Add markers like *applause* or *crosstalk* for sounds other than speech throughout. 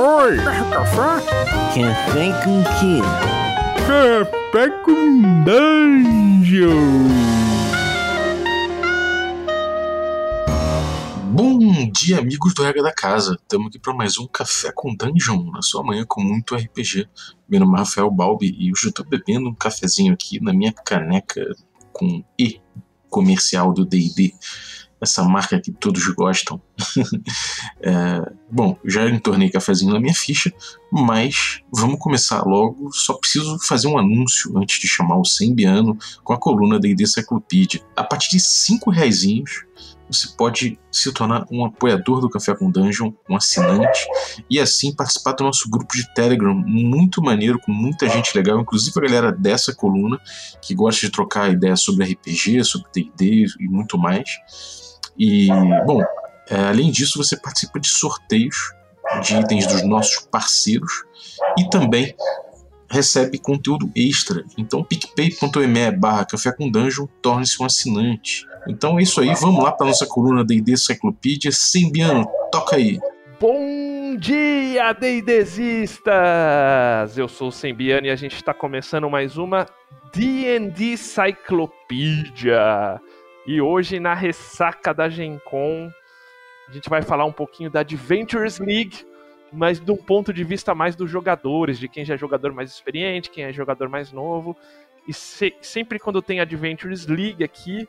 Oi! Café? Café com quê? Café com Dungeon! Bom dia, amigos do Regra da Casa. Estamos aqui para mais um Café com Dungeon, na sua manhã com muito RPG. Meu nome é Rafael Balbi e hoje eu estou bebendo um cafezinho aqui na minha caneca com E comercial do D&D essa marca que todos gostam. *laughs* é, bom, já entornei cafezinho na minha ficha, mas vamos começar logo. Só preciso fazer um anúncio antes de chamar o Sembiano com a coluna da ID Cyclopedia. A partir de 5 reais você pode se tornar um apoiador do Café com Dungeon, um assinante, e assim participar do nosso grupo de Telegram, muito maneiro, com muita gente legal, inclusive a galera dessa coluna, que gosta de trocar ideias sobre RPG, sobre D&D e muito mais. E, bom, é, além disso, você participa de sorteios de itens dos nossos parceiros e também recebe conteúdo extra. Então, picpay.me barra café com dungeon, torne-se um assinante. Então é isso aí, vamos lá para nossa coluna D&D Cyclopedia. Sembiano, toca aí. Bom dia, D&Dzistas! Eu sou o Sembiano e a gente está começando mais uma D&D Cyclopedia. E hoje, na ressaca da Gen Con, a gente vai falar um pouquinho da Adventures League, mas de um ponto de vista mais dos jogadores, de quem já é jogador mais experiente, quem é jogador mais novo. E se, sempre quando tem Adventures League aqui,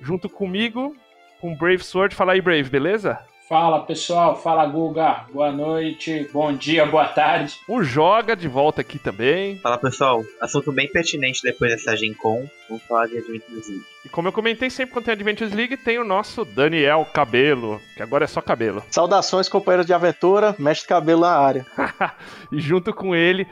junto comigo, com Brave Sword, fala aí, Brave, beleza? Fala pessoal, fala Guga, boa noite, bom dia, boa tarde. O Joga de volta aqui também. Fala pessoal, assunto bem pertinente depois dessa Gen Con, vamos falar de Adventures League. E como eu comentei, sempre quando tem Adventures League tem o nosso Daniel Cabelo, que agora é só cabelo. *laughs* Saudações companheiros de aventura, mestre cabelo na área. e junto com ele,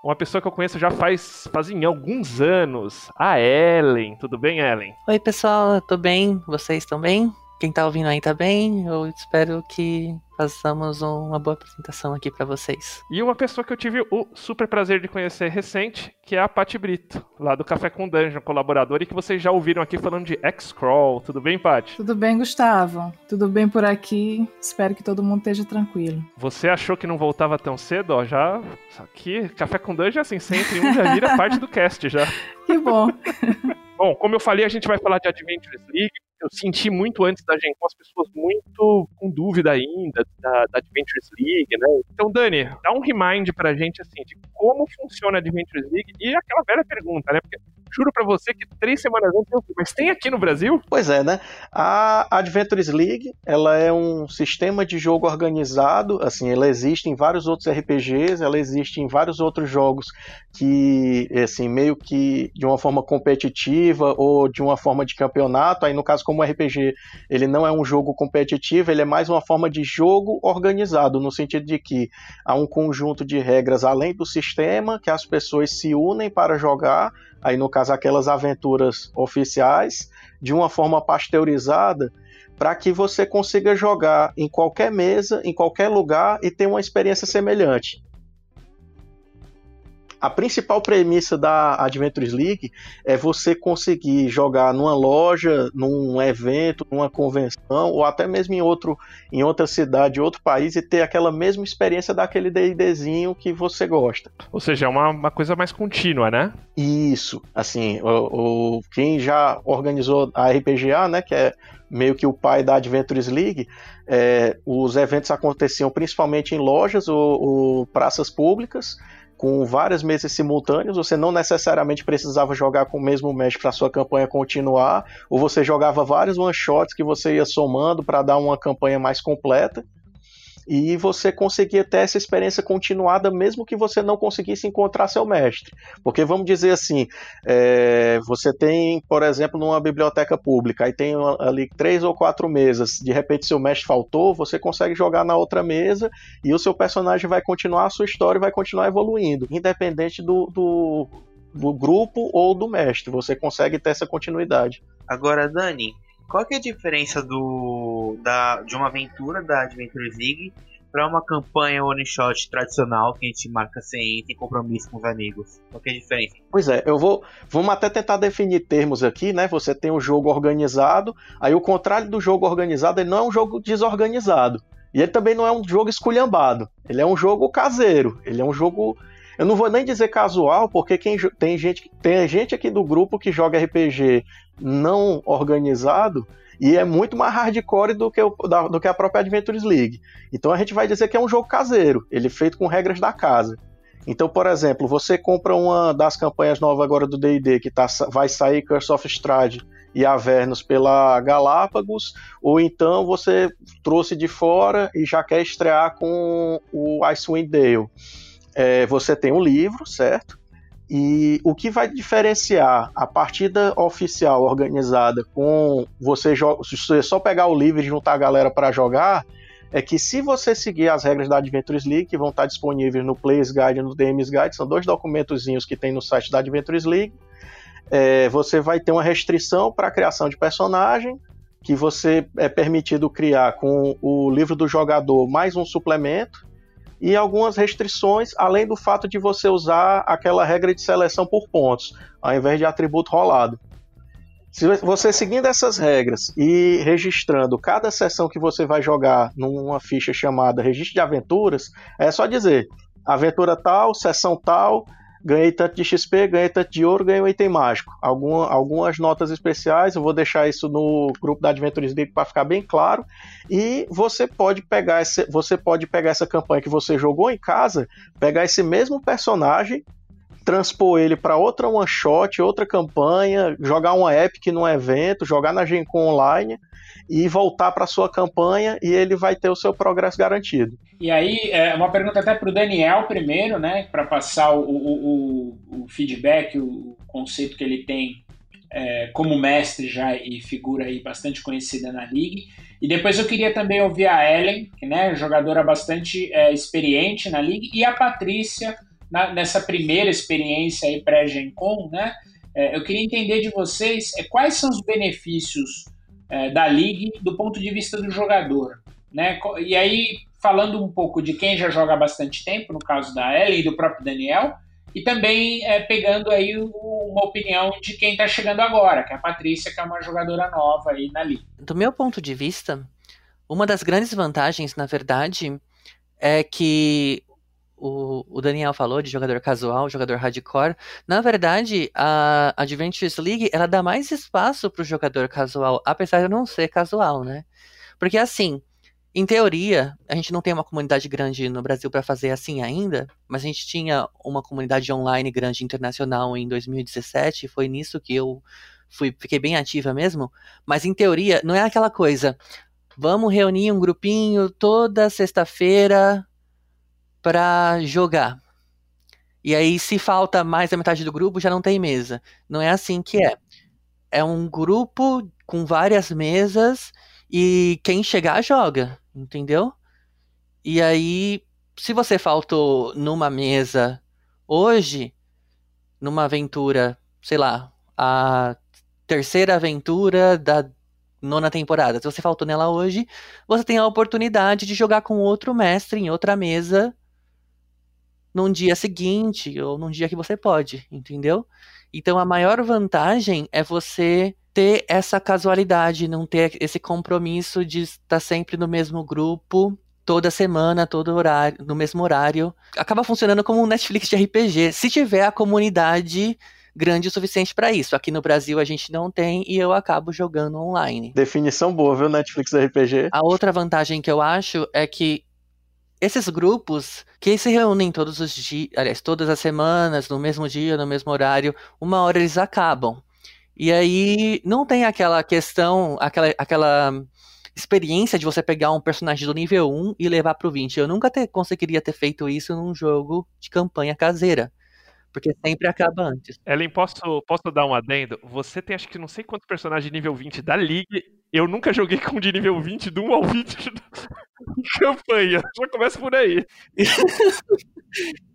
uma pessoa que eu conheço já faz fazem alguns anos, a Ellen. Tudo bem, Ellen? Oi, pessoal, eu tô bem. Vocês estão bem? Quem tá ouvindo aí tá bem. Eu espero que façamos uma boa apresentação aqui para vocês. E uma pessoa que eu tive o super prazer de conhecer recente, que é a Pati Brito, lá do Café com Dungeon, colaboradora, e que vocês já ouviram aqui falando de X-Crawl. Tudo bem, Pati? Tudo bem, Gustavo. Tudo bem por aqui. Espero que todo mundo esteja tranquilo. Você achou que não voltava tão cedo? Ó, já. Aqui, Café com Dungeon, assim, sempre um já vira parte do cast já. *laughs* Que bom. Bom, como eu falei, a gente vai falar de Adventures League. Eu senti muito antes da gente, com as pessoas muito com dúvida ainda da, da Adventures League, né? Então, Dani, dá um remind pra gente, assim, de como funciona a Adventures League e aquela velha pergunta, né? Porque juro para você que três semanas antes eu vi, mas tem aqui no Brasil? Pois é, né? A Adventures League, ela é um sistema de jogo organizado, assim, ela existe em vários outros RPGs, ela existe em vários outros jogos que, assim, meio que de uma forma competitiva ou de uma forma de campeonato, aí no caso como RPG, ele não é um jogo competitivo, ele é mais uma forma de jogo organizado, no sentido de que há um conjunto de regras além do sistema que as pessoas se unem para jogar aí no caso aquelas aventuras oficiais, de uma forma pasteurizada, para que você consiga jogar em qualquer mesa, em qualquer lugar e ter uma experiência semelhante a principal premissa da Adventures League é você conseguir jogar numa loja, num evento, numa convenção, ou até mesmo em, outro, em outra cidade, outro país, e ter aquela mesma experiência daquele D&Dzinho que você gosta. Ou seja, é uma, uma coisa mais contínua, né? Isso. Assim, o, o, quem já organizou a RPGA, né, que é meio que o pai da Adventures League, é, os eventos aconteciam principalmente em lojas ou, ou praças públicas, com várias mesas simultâneas, você não necessariamente precisava jogar com o mesmo mestre para sua campanha continuar, ou você jogava vários one shots que você ia somando para dar uma campanha mais completa e você conseguia ter essa experiência continuada mesmo que você não conseguisse encontrar seu mestre. Porque vamos dizer assim, é, você tem, por exemplo, numa biblioteca pública, aí tem ali três ou quatro mesas, de repente seu mestre faltou, você consegue jogar na outra mesa e o seu personagem vai continuar a sua história e vai continuar evoluindo, independente do, do, do grupo ou do mestre, você consegue ter essa continuidade. Agora, Dani, qual que é a diferença do, da, de uma aventura da Adventures League para uma campanha one shot tradicional que a gente marca sem, sem compromisso com os amigos? Qual que é a diferença? Pois é, eu vou. Vamos até tentar definir termos aqui, né? Você tem um jogo organizado, aí o contrário do jogo organizado ele não é um jogo desorganizado. E ele também não é um jogo esculhambado. Ele é um jogo caseiro. Ele é um jogo. Eu não vou nem dizer casual, porque quem, tem, gente, tem gente aqui do grupo que joga RPG não organizado e é muito mais hardcore do que, o, da, do que a própria Adventures League. Então a gente vai dizer que é um jogo caseiro, ele é feito com regras da casa. Então, por exemplo, você compra uma das campanhas novas agora do D&D que tá, vai sair Curse of Strahd e Avernus pela Galápagos, ou então você trouxe de fora e já quer estrear com o Icewind Dale. É, você tem um livro, certo? E o que vai diferenciar a partida oficial organizada com você, você só pegar o livro e juntar a galera para jogar é que se você seguir as regras da Adventures League, que vão estar disponíveis no Players Guide e no DM's Guide, são dois documentozinhos que tem no site da Adventures League, é, você vai ter uma restrição para a criação de personagem, que você é permitido criar com o livro do jogador mais um suplemento, e algumas restrições, além do fato de você usar aquela regra de seleção por pontos, ao invés de atributo rolado. Se você seguindo essas regras e registrando cada sessão que você vai jogar numa ficha chamada Registro de Aventuras, é só dizer aventura tal, sessão tal, ganhei tanto de XP, ganhei tanto de ouro, ganhei um item mágico. Alguma, algumas notas especiais, eu vou deixar isso no grupo da Adventures League para ficar bem claro. E você pode pegar esse, você pode pegar essa campanha que você jogou em casa, pegar esse mesmo personagem, transpor ele para outra one shot, outra campanha, jogar uma epic num evento, jogar na Gencom online e voltar para sua campanha e ele vai ter o seu progresso garantido. E aí, é uma pergunta até para o Daniel primeiro, né, para passar o, o, o, feedback, o conceito que ele tem é, como mestre já e figura aí bastante conhecida na liga. E depois eu queria também ouvir a Ellen, que né, jogadora bastante é, experiente na liga, e a Patrícia na, nessa primeira experiência aí pré-Gencom, né? É, eu queria entender de vocês é, quais são os benefícios é, da League do ponto de vista do jogador. Né? E aí, falando um pouco de quem já joga há bastante tempo, no caso da Ellen e do próprio Daniel, e também é, pegando aí uma opinião de quem está chegando agora, que é a Patrícia, que é uma jogadora nova aí na Liga. Do meu ponto de vista, uma das grandes vantagens, na verdade, é que o, o Daniel falou de jogador casual, jogador hardcore. Na verdade, a Adventures League ela dá mais espaço para o jogador casual, apesar de não ser casual, né? Porque assim, em teoria, a gente não tem uma comunidade grande no Brasil para fazer assim ainda, mas a gente tinha uma comunidade online grande internacional em 2017, e foi nisso que eu fui, fiquei bem ativa mesmo. Mas em teoria, não é aquela coisa. Vamos reunir um grupinho toda sexta-feira para jogar. E aí, se falta mais da metade do grupo, já não tem mesa. Não é assim que é. É um grupo com várias mesas e quem chegar joga, entendeu? E aí, se você faltou numa mesa hoje, numa aventura, sei lá, a terceira aventura da nona temporada, se você faltou nela hoje, você tem a oportunidade de jogar com outro mestre em outra mesa num dia seguinte ou num dia que você pode, entendeu? Então a maior vantagem é você ter essa casualidade, não ter esse compromisso de estar sempre no mesmo grupo toda semana, todo horário, no mesmo horário. Acaba funcionando como um Netflix de RPG, se tiver a comunidade grande o suficiente para isso. Aqui no Brasil a gente não tem e eu acabo jogando online. Definição boa, viu, Netflix RPG? A outra vantagem que eu acho é que esses grupos que se reúnem todos os dias, aliás, todas as semanas, no mesmo dia, no mesmo horário, uma hora eles acabam. E aí não tem aquela questão, aquela, aquela experiência de você pegar um personagem do nível 1 e levar pro 20. Eu nunca ter, conseguiria ter feito isso num jogo de campanha caseira. Porque sempre acaba antes. Ellen, posso, posso dar um adendo? Você tem acho que não sei quantos personagens nível 20 da League. Eu nunca joguei com de nível 20, do 1 ao 20 *laughs* campanha. Já começa por aí. *laughs*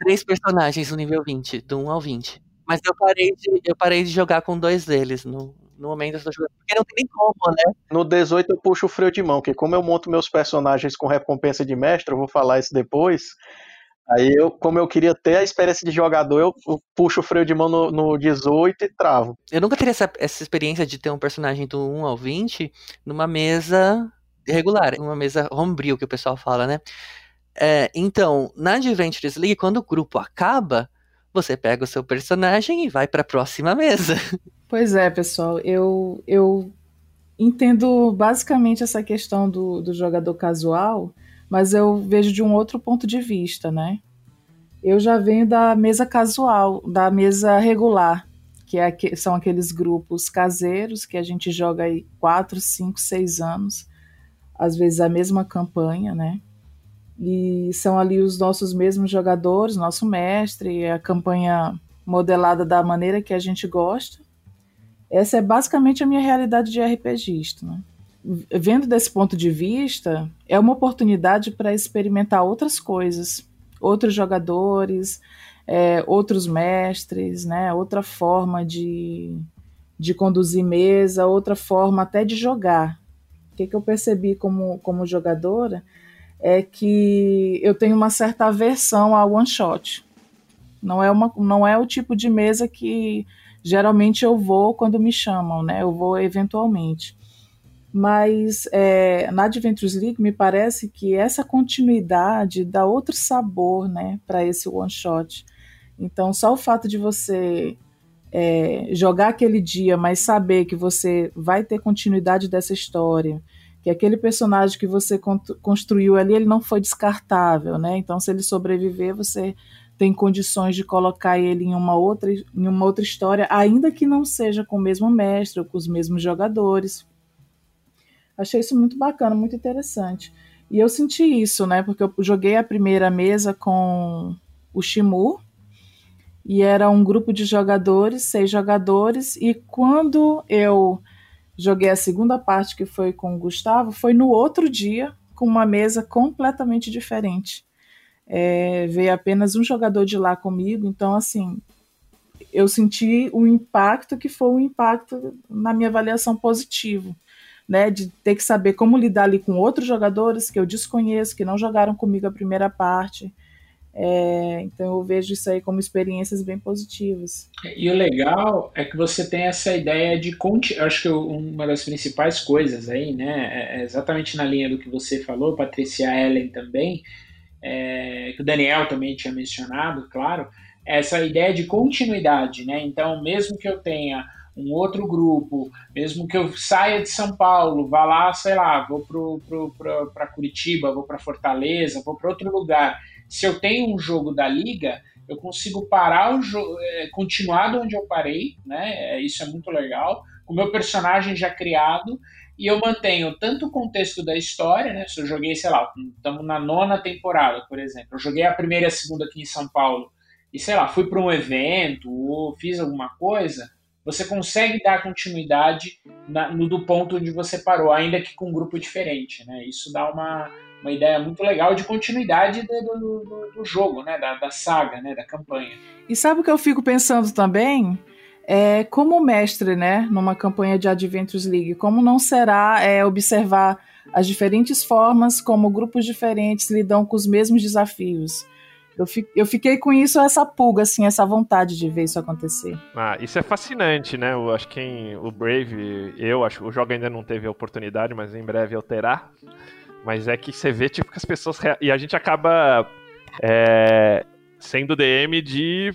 Três personagens no nível 20, do 1 ao 20. Mas eu parei de, eu parei de jogar com dois deles no, no momento eu tô jogando. Porque não tem nem como, né? No 18 eu puxo o freio de mão, que como eu monto meus personagens com recompensa de mestre, eu vou falar isso depois. Aí eu, como eu queria ter a experiência de jogador, eu, puxo o freio de mão no, no 18 e travo. Eu nunca teria essa, essa experiência de ter um personagem do 1 ao 20 numa mesa regular, uma mesa homebrew que o pessoal fala, né? É, então, na Adventures League, quando o grupo acaba, você pega o seu personagem e vai para a próxima mesa. *laughs* Pois é, pessoal, eu, eu entendo basicamente essa questão do, do jogador casual, mas eu vejo de um outro ponto de vista, né? Eu já venho da mesa casual, da mesa regular, que é, são aqueles grupos caseiros que a gente joga aí 4, 5, 6 anos, às vezes a mesma campanha, né? E são ali os nossos mesmos jogadores, nosso mestre, a campanha modelada da maneira que a gente gosta. Essa é basicamente a minha realidade de RPGista. Né? Vendo desse ponto de vista, é uma oportunidade para experimentar outras coisas, outros jogadores, é, outros mestres, né? outra forma de, de conduzir mesa, outra forma até de jogar. O que, que eu percebi como, como jogadora é que eu tenho uma certa aversão ao one shot. Não é, uma, não é o tipo de mesa que Geralmente eu vou quando me chamam, né? Eu vou eventualmente. Mas é, na Adventures League me parece que essa continuidade dá outro sabor, né, para esse one shot. Então, só o fato de você é, jogar aquele dia, mas saber que você vai ter continuidade dessa história, que aquele personagem que você construiu ali, ele não foi descartável, né? Então, se ele sobreviver, você tem condições de colocar ele em uma outra, em uma outra história, ainda que não seja com o mesmo mestre ou com os mesmos jogadores. Achei isso muito bacana, muito interessante. E eu senti isso, né? Porque eu joguei a primeira mesa com o Shimu, e era um grupo de jogadores, seis jogadores, e quando eu joguei a segunda parte, que foi com o Gustavo, foi no outro dia, com uma mesa completamente diferente é, veio apenas um jogador de lá comigo, então assim eu senti o impacto que foi um impacto na minha avaliação positivo, né, de ter que saber como lidar ali com outros jogadores que eu desconheço, que não jogaram comigo a primeira parte. É, então eu vejo isso aí como experiências bem positivas. E o legal é que você tem essa ideia de acho que uma das principais coisas aí, né, é exatamente na linha do que você falou, Patrícia Ellen também, é, que o Daniel também tinha mencionado, claro, essa ideia de continuidade, né? Então, mesmo que eu tenha um outro grupo, mesmo que eu saia de São Paulo, vá lá, sei lá, vou para Curitiba, vou para Fortaleza, vou para outro lugar. Se eu tenho um jogo da liga, eu consigo parar o jogo, é, continuar de onde eu parei, né? É, isso é muito legal. O meu personagem já criado e eu mantenho tanto o contexto da história, né? Se eu joguei, sei lá, estamos na nona temporada, por exemplo, eu joguei a primeira e a segunda aqui em São Paulo e sei lá, fui para um evento ou fiz alguma coisa, você consegue dar continuidade na, no do ponto onde você parou, ainda que com um grupo diferente, né? Isso dá uma, uma ideia muito legal de continuidade do, do, do jogo, né? Da, da saga, né? Da campanha. E sabe o que eu fico pensando também? é, como mestre, né, numa campanha de Adventures League, como não será é, observar as diferentes formas como grupos diferentes lidam com os mesmos desafios. Eu, fi, eu fiquei com isso, essa pulga, assim, essa vontade de ver isso acontecer. Ah, isso é fascinante, né? Eu acho que em, o Brave, eu acho, o jogo ainda não teve a oportunidade, mas em breve eu terá. Mas é que você vê, tipo, que as pessoas. E a gente acaba é, sendo DM de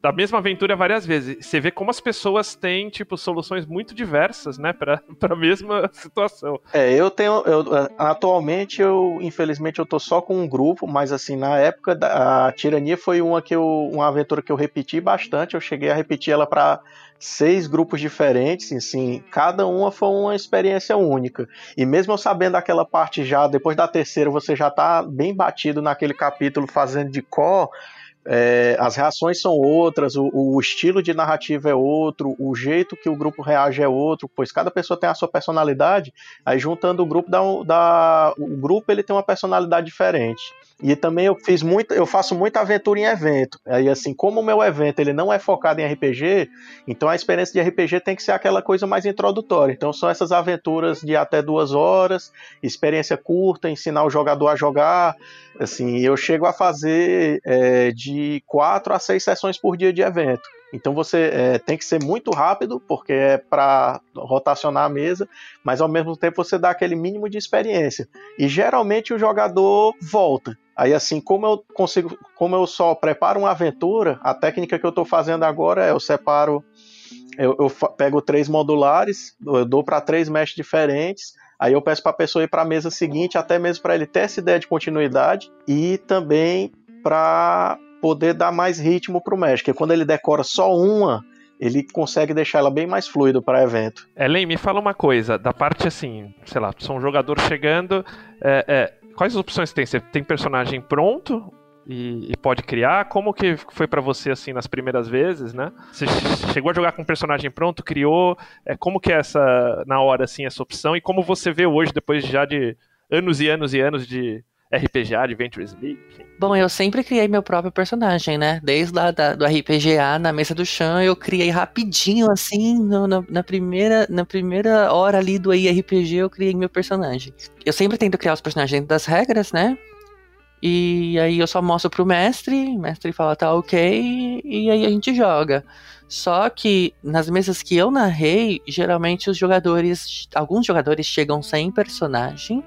da mesma aventura várias vezes. Você vê como as pessoas têm, tipo, soluções muito diversas, né, pra, *laughs* pra mesma situação. É, eu tenho. Eu, atualmente, eu, infelizmente, eu tô só com um grupo, mas assim, na época, da, a Tirania foi uma que eu. uma aventura que eu repeti bastante. Eu cheguei a repetir ela para seis grupos diferentes, assim, cada uma foi uma experiência única. E mesmo sabendo aquela parte já, depois da terceira, você já tá bem batido naquele capítulo fazendo de cor é, as reações são outras, o, o, estilo de narrativa é outro, o jeito que o grupo reage é outro, pois cada pessoa tem a sua personalidade. Aí juntando o grupo, dá, dá, o grupo ele tem uma personalidade diferente. E também eu fiz muito, eu faço muita aventura em evento. Aí assim, como o meu evento ele não é focado em RPG, então a experiência de RPG tem que ser aquela coisa mais introdutória. Então são essas aventuras de até duas horas, experiência curta, ensinar o jogador a jogar. Assim, eu chego a fazer é, de quatro a seis sessões por dia de evento. Então você é, tem que ser muito rápido, porque é para rotacionar a mesa, mas ao mesmo tempo você dá aquele mínimo de experiência. E geralmente o jogador volta. Aí assim, como eu consigo, como eu só preparo uma aventura, a técnica que eu estou fazendo agora é eu separo, eu, eu pego três modulares, eu dou para três mestres diferentes. Aí eu peço para a pessoa ir para a mesa seguinte, até mesmo para ele ter essa ideia de continuidade e também para poder dar mais ritmo para o mestre. Porque quando ele decora só uma, ele consegue deixar ela bem mais fluido para evento. Ellen, me fala uma coisa, da parte assim, sei lá, são um jogador chegando, é, é, quais opções tem? Você tem personagem pronto e, e pode criar? Como que foi para você assim nas primeiras vezes, né? Você chegou a jogar com um personagem pronto, criou? É, como que é essa na hora assim essa opção e como você vê hoje depois já de anos e anos e anos de RPGA, Adventures League? Bom, eu sempre criei meu próprio personagem, né? Desde lá da, do RPGA, na mesa do chão, eu criei rapidinho, assim, no, na, primeira, na primeira hora ali do IRPG, eu criei meu personagem. Eu sempre tento criar os personagens dentro das regras, né? E aí eu só mostro pro mestre, o mestre fala tá ok, e aí a gente joga. Só que nas mesas que eu narrei, geralmente os jogadores, alguns jogadores chegam sem personagem,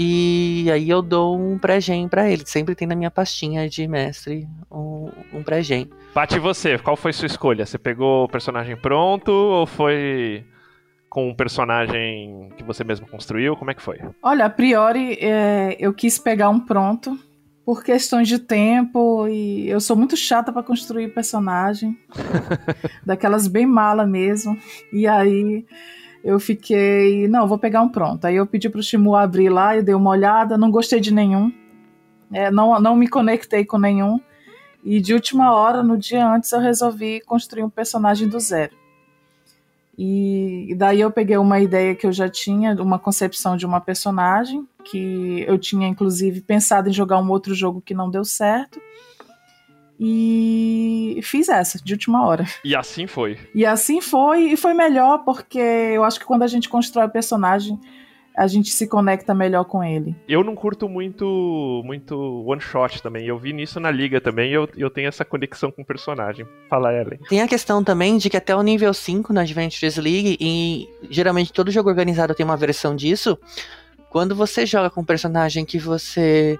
e aí eu dou um pré-gen pra ele. Sempre tem na minha pastinha de mestre um, um pré-gen. Pati, você, qual foi sua escolha? Você pegou o personagem pronto ou foi com um personagem que você mesmo construiu? Como é que foi? Olha, a priori é, eu quis pegar um pronto por questões de tempo e eu sou muito chata para construir personagem, *laughs* daquelas bem mala mesmo. E aí eu fiquei, não, vou pegar um pronto. Aí eu pedi para o Shimu abrir lá, eu dei uma olhada, não gostei de nenhum, é, não, não me conectei com nenhum. E de última hora, no dia antes, eu resolvi construir um personagem do zero. E, e daí eu peguei uma ideia que eu já tinha, uma concepção de uma personagem, que eu tinha inclusive pensado em jogar um outro jogo que não deu certo. E fiz essa, de última hora. E assim foi. E assim foi, e foi melhor, porque eu acho que quando a gente constrói o personagem, a gente se conecta melhor com ele. Eu não curto muito muito one shot também. Eu vi nisso na liga também e eu, eu tenho essa conexão com o personagem. Fala, Ellen. Tem a questão também de que até o nível 5 na Adventures League, e geralmente todo jogo organizado tem uma versão disso. Quando você joga com um personagem que você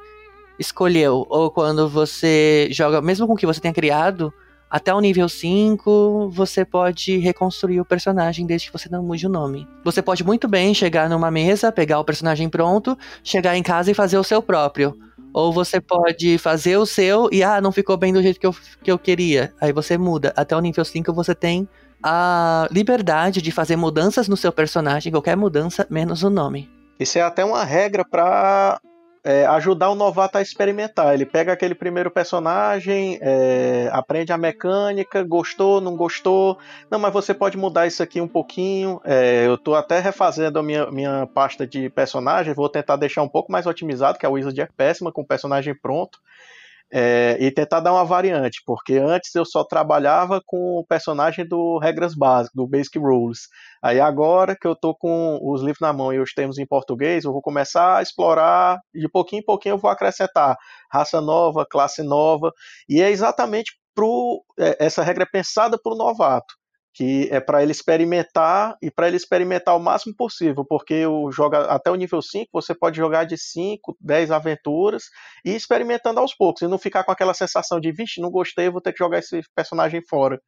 escolheu, ou quando você joga, mesmo com o que você tenha criado, até o nível 5, você pode reconstruir o personagem desde que você não mude o nome. Você pode muito bem chegar numa mesa, pegar o personagem pronto, chegar em casa e fazer o seu próprio. Ou você pode fazer o seu e, ah, não ficou bem do jeito que eu, que eu queria. Aí você muda. Até o nível 5 você tem a liberdade de fazer mudanças no seu personagem, qualquer mudança, menos o nome. Isso é até uma regra para é, ajudar o novato a experimentar. Ele pega aquele primeiro personagem, é, aprende a mecânica, gostou, não gostou. Não, mas você pode mudar isso aqui um pouquinho. É, eu estou até refazendo a minha, minha pasta de personagens, vou tentar deixar um pouco mais otimizado, que a Wizard é péssima com o personagem pronto é, e tentar dar uma variante, porque antes eu só trabalhava com o personagem do Regras Básicas, do Basic Rules. Aí agora que eu tô com os livros na mão e os termos em português, eu vou começar a explorar, de pouquinho em pouquinho eu vou acrescentar raça nova, classe nova, e é exatamente pro, é, essa regra é pensada para o novato que é para ele experimentar e para ele experimentar o máximo possível, porque o joga até o nível 5 você pode jogar de 5, 10 aventuras e experimentando aos poucos, e não ficar com aquela sensação de, vixe, não gostei, vou ter que jogar esse personagem fora.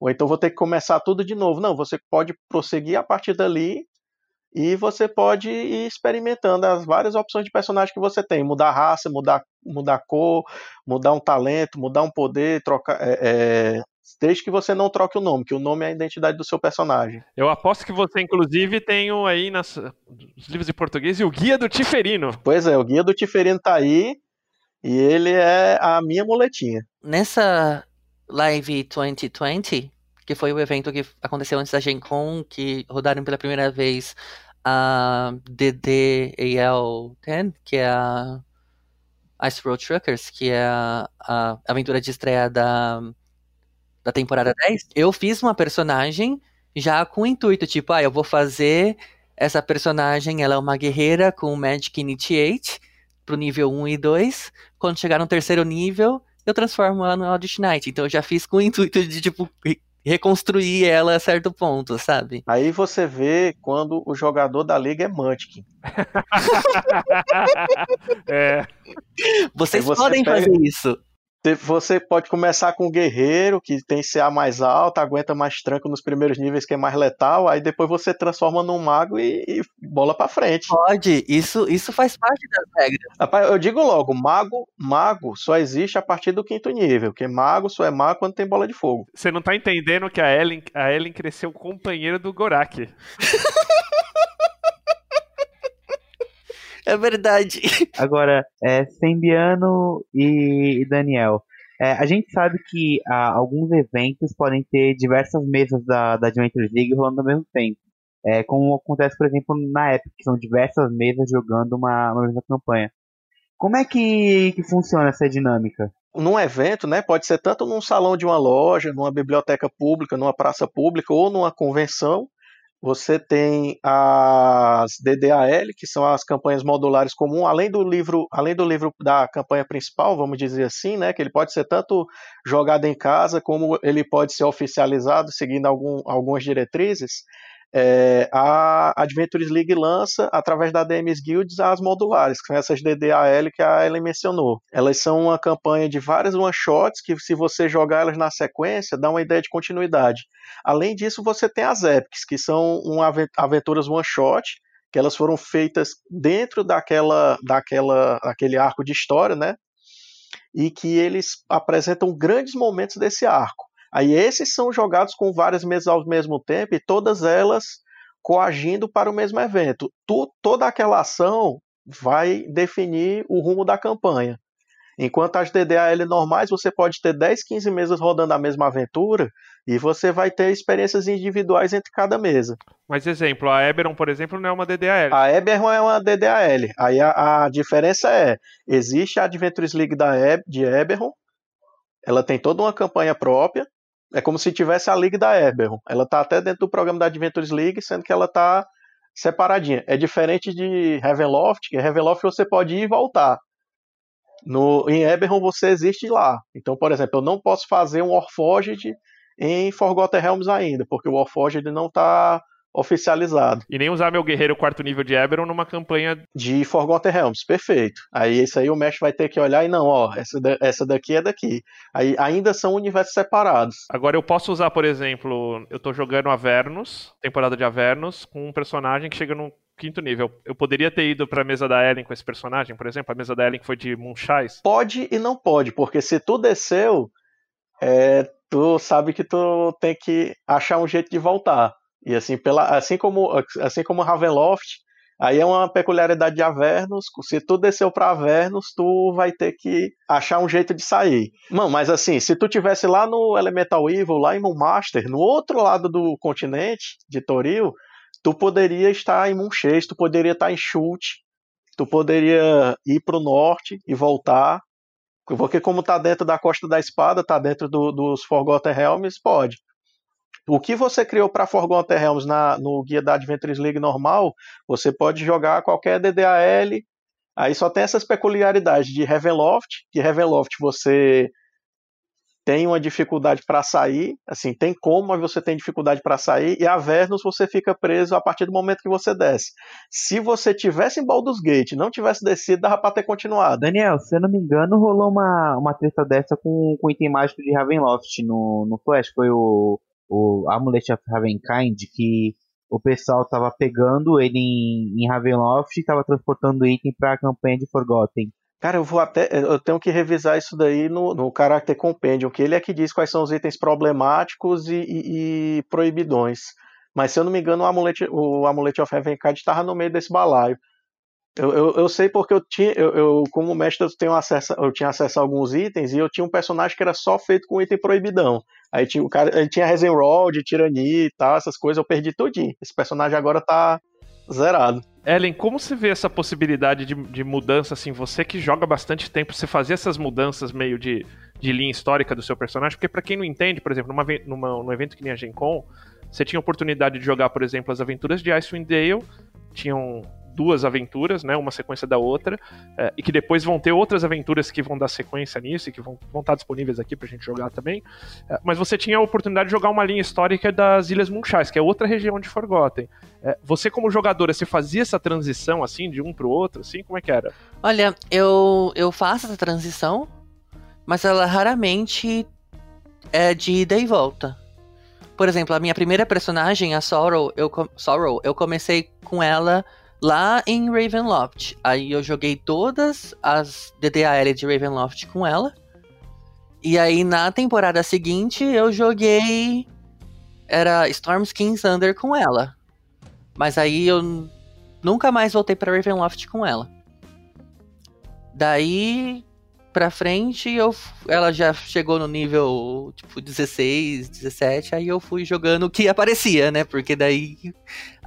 Ou então vou ter que começar tudo de novo. Não, você pode prosseguir a partir dali e você pode ir experimentando as várias opções de personagem que você tem. Mudar raça, mudar, mudar cor, mudar um talento, mudar um poder, trocar, é, é, desde que você não troque o nome, que o nome é a identidade do seu personagem. Eu aposto que você, inclusive, tem um aí nas, nos livros de português e o Guia do Tiferino. Pois é, o Guia do Tiferino tá aí e ele é a minha muletinha. Nessa Live 2020, que foi o evento que aconteceu antes da Gen Con, que rodaram pela primeira vez a DDAL-10, que é a Ice Road Truckers, que é a, a aventura de estreia da da temporada 10, eu fiz uma personagem já com o intuito, tipo, ah, eu vou fazer essa personagem, ela é uma guerreira com Magic Initiate pro nível 1 e 2. Quando chegar no terceiro nível, eu transformo ela no Eldritch Knight. Então eu já fiz com o intuito de, tipo, reconstruir ela a certo ponto, sabe? Aí você vê quando o jogador da liga é Munchkin. *laughs* é. Vocês você podem pega- fazer isso. Você pode começar com o guerreiro, que tem CA mais alto, aguenta mais tranco nos primeiros níveis, que é mais letal, aí depois você transforma num mago e, e bola pra frente. Pode, isso, isso faz parte das regras. Rapaz, eu digo logo, mago, mago só existe a partir do quinto nível, porque mago só é mago quando tem bola de fogo. Você não tá entendendo que a Ellen, a Ellen cresceu companheira do Gorak. *laughs* É verdade. Agora, é, Sembiano e, e Daniel. é, a gente sabe que ah, alguns eventos podem ter diversas mesas da, da Adventures League rolando ao mesmo tempo. É, como acontece, por exemplo, na Epic, que são diversas mesas jogando uma, uma mesma campanha. Como é que, que funciona essa dinâmica? Num evento, né, pode ser tanto num salão de uma loja, numa biblioteca pública, numa praça pública ou numa convenção. Você tem as DDAL, que são as campanhas modulares comuns, além do livro, além do livro da campanha principal, vamos dizer assim, né, que ele pode ser tanto jogado em casa como ele pode ser oficializado seguindo algum, algumas diretrizes. É, a Adventures League lança, através da DMs Guilds, as modulares, que são essas DDAL que a Ellen mencionou. Elas são uma campanha de várias one-shots, que se você jogar elas na sequência, dá uma ideia de continuidade. Além disso, você tem as Epics, que são aven- aventuras one-shot, que elas foram feitas dentro daquela, daquela, daquele arco de história, né? E que eles apresentam grandes momentos desse arco. Aí esses são jogados com várias mesas ao mesmo tempo e todas elas coagindo para o mesmo evento. Tu- toda aquela ação vai definir o rumo da campanha. Enquanto as DDAL normais, você pode ter 10, 15 mesas rodando a mesma aventura e você vai ter experiências individuais entre cada mesa. Mas exemplo, a Eberron, por exemplo, não é uma DDAL. A Eberron é uma DDAL. Aí a, a diferença é, existe a Adventures League da e, de Eberron, ela tem toda uma campanha própria, é como se tivesse a League da Eberron. Ela está até dentro do programa da Adventures League, sendo que ela está separadinha. É diferente de Ravenloft, que Ravenloft você pode ir e voltar. No, em Eberron você existe lá. Então, por exemplo, eu não posso fazer um Warforged em Forgotten Realms ainda, porque o Warforged não está oficializado. E nem usar meu guerreiro quarto nível de Eberron numa campanha. De Forgotten Realms, perfeito. Aí isso aí o mestre vai ter que olhar e não, ó, essa, da- essa daqui é daqui. Aí ainda são universos separados. Agora eu posso usar, por exemplo, eu tô jogando Avernus, temporada de Avernus, com um personagem que chega no quinto nível. Eu poderia ter ido pra mesa da Ellen com esse personagem, por exemplo, a mesa da Ellen que foi de Moonshais. Pode e não pode, porque se tu desceu, é, tu sabe que tu tem que achar um jeito de voltar. E assim, pela, assim como assim como Ravenloft, aí é uma peculiaridade de Avernus. Se tu desceu pra Avernus, tu vai ter que achar um jeito de sair. Mano, mas assim, se tu tivesse lá no Elemental Evil, lá em Moonmaster, no outro lado do continente de Toril, tu poderia estar em Moonchase, tu poderia estar em Chute, tu poderia ir pro norte e voltar. Porque como tá dentro da Costa da Espada, tá dentro do- dos Forgotten Realms, pode. O que você criou para Forgotten Realms na, no guia da Adventures League normal, você pode jogar qualquer DDAL. Aí só tem essas peculiaridades de Ravenloft, que Ravenloft você tem uma dificuldade para sair, assim, tem como, mas você tem dificuldade para sair, e Avernus você fica preso a partir do momento que você desce. Se você tivesse em Baldur's Gate, não tivesse descido, dava para ter continuado. Daniel, se eu não me engano, rolou uma, uma treta dessa com, com item mágico de Ravenloft no, no Flash. Foi o, o Amulet of Ravenkind, que o pessoal tava pegando ele em, em Ravenloft e tava transportando item pra campanha de Forgotten. Cara, eu vou até. Eu tenho que revisar isso daí no, no Character Compendium, que ele é que diz quais são os itens problemáticos e, e- e proibidões. Mas se eu não me engano, o Amulet, o Amulet of Heaven estava no meio desse balaio. Eu, eu, eu sei porque eu tinha, eu, eu, como mestre, eu, tenho acesso, eu tinha acesso a alguns itens e eu tinha um personagem que era só feito com item proibidão. Aí tinha o cara, ele tinha Tirania e tal, essas coisas, eu perdi tudinho. Esse personagem agora tá zerado. Ellen, como você vê essa possibilidade de, de mudança, assim, você que joga bastante tempo, você fazer essas mudanças meio de, de linha histórica do seu personagem? Porque pra quem não entende, por exemplo, numa, numa, num evento que nem a Gen Con, você tinha oportunidade de jogar, por exemplo, as aventuras de Icewind Dale, tinham duas aventuras, né, uma sequência da outra, é, e que depois vão ter outras aventuras que vão dar sequência nisso e que vão, vão estar disponíveis aqui pra gente jogar também. É, mas você tinha a oportunidade de jogar uma linha histórica das Ilhas Munchais, que é outra região de Forgotten. É, você, como jogadora, você fazia essa transição assim, de um pro outro, assim? Como é que era? Olha, eu, eu faço essa transição, mas ela raramente é de ida e volta. Por exemplo, a minha primeira personagem, a Sorrow, eu, Sorrow, eu comecei com ela lá em Ravenloft. Aí eu joguei todas as DDAL de Ravenloft com ela. E aí na temporada seguinte eu joguei. Era Storm Skin Thunder com ela. Mas aí eu nunca mais voltei para Ravenloft com ela. Daí pra frente, eu, ela já chegou no nível, tipo, 16, 17, aí eu fui jogando o que aparecia, né? Porque daí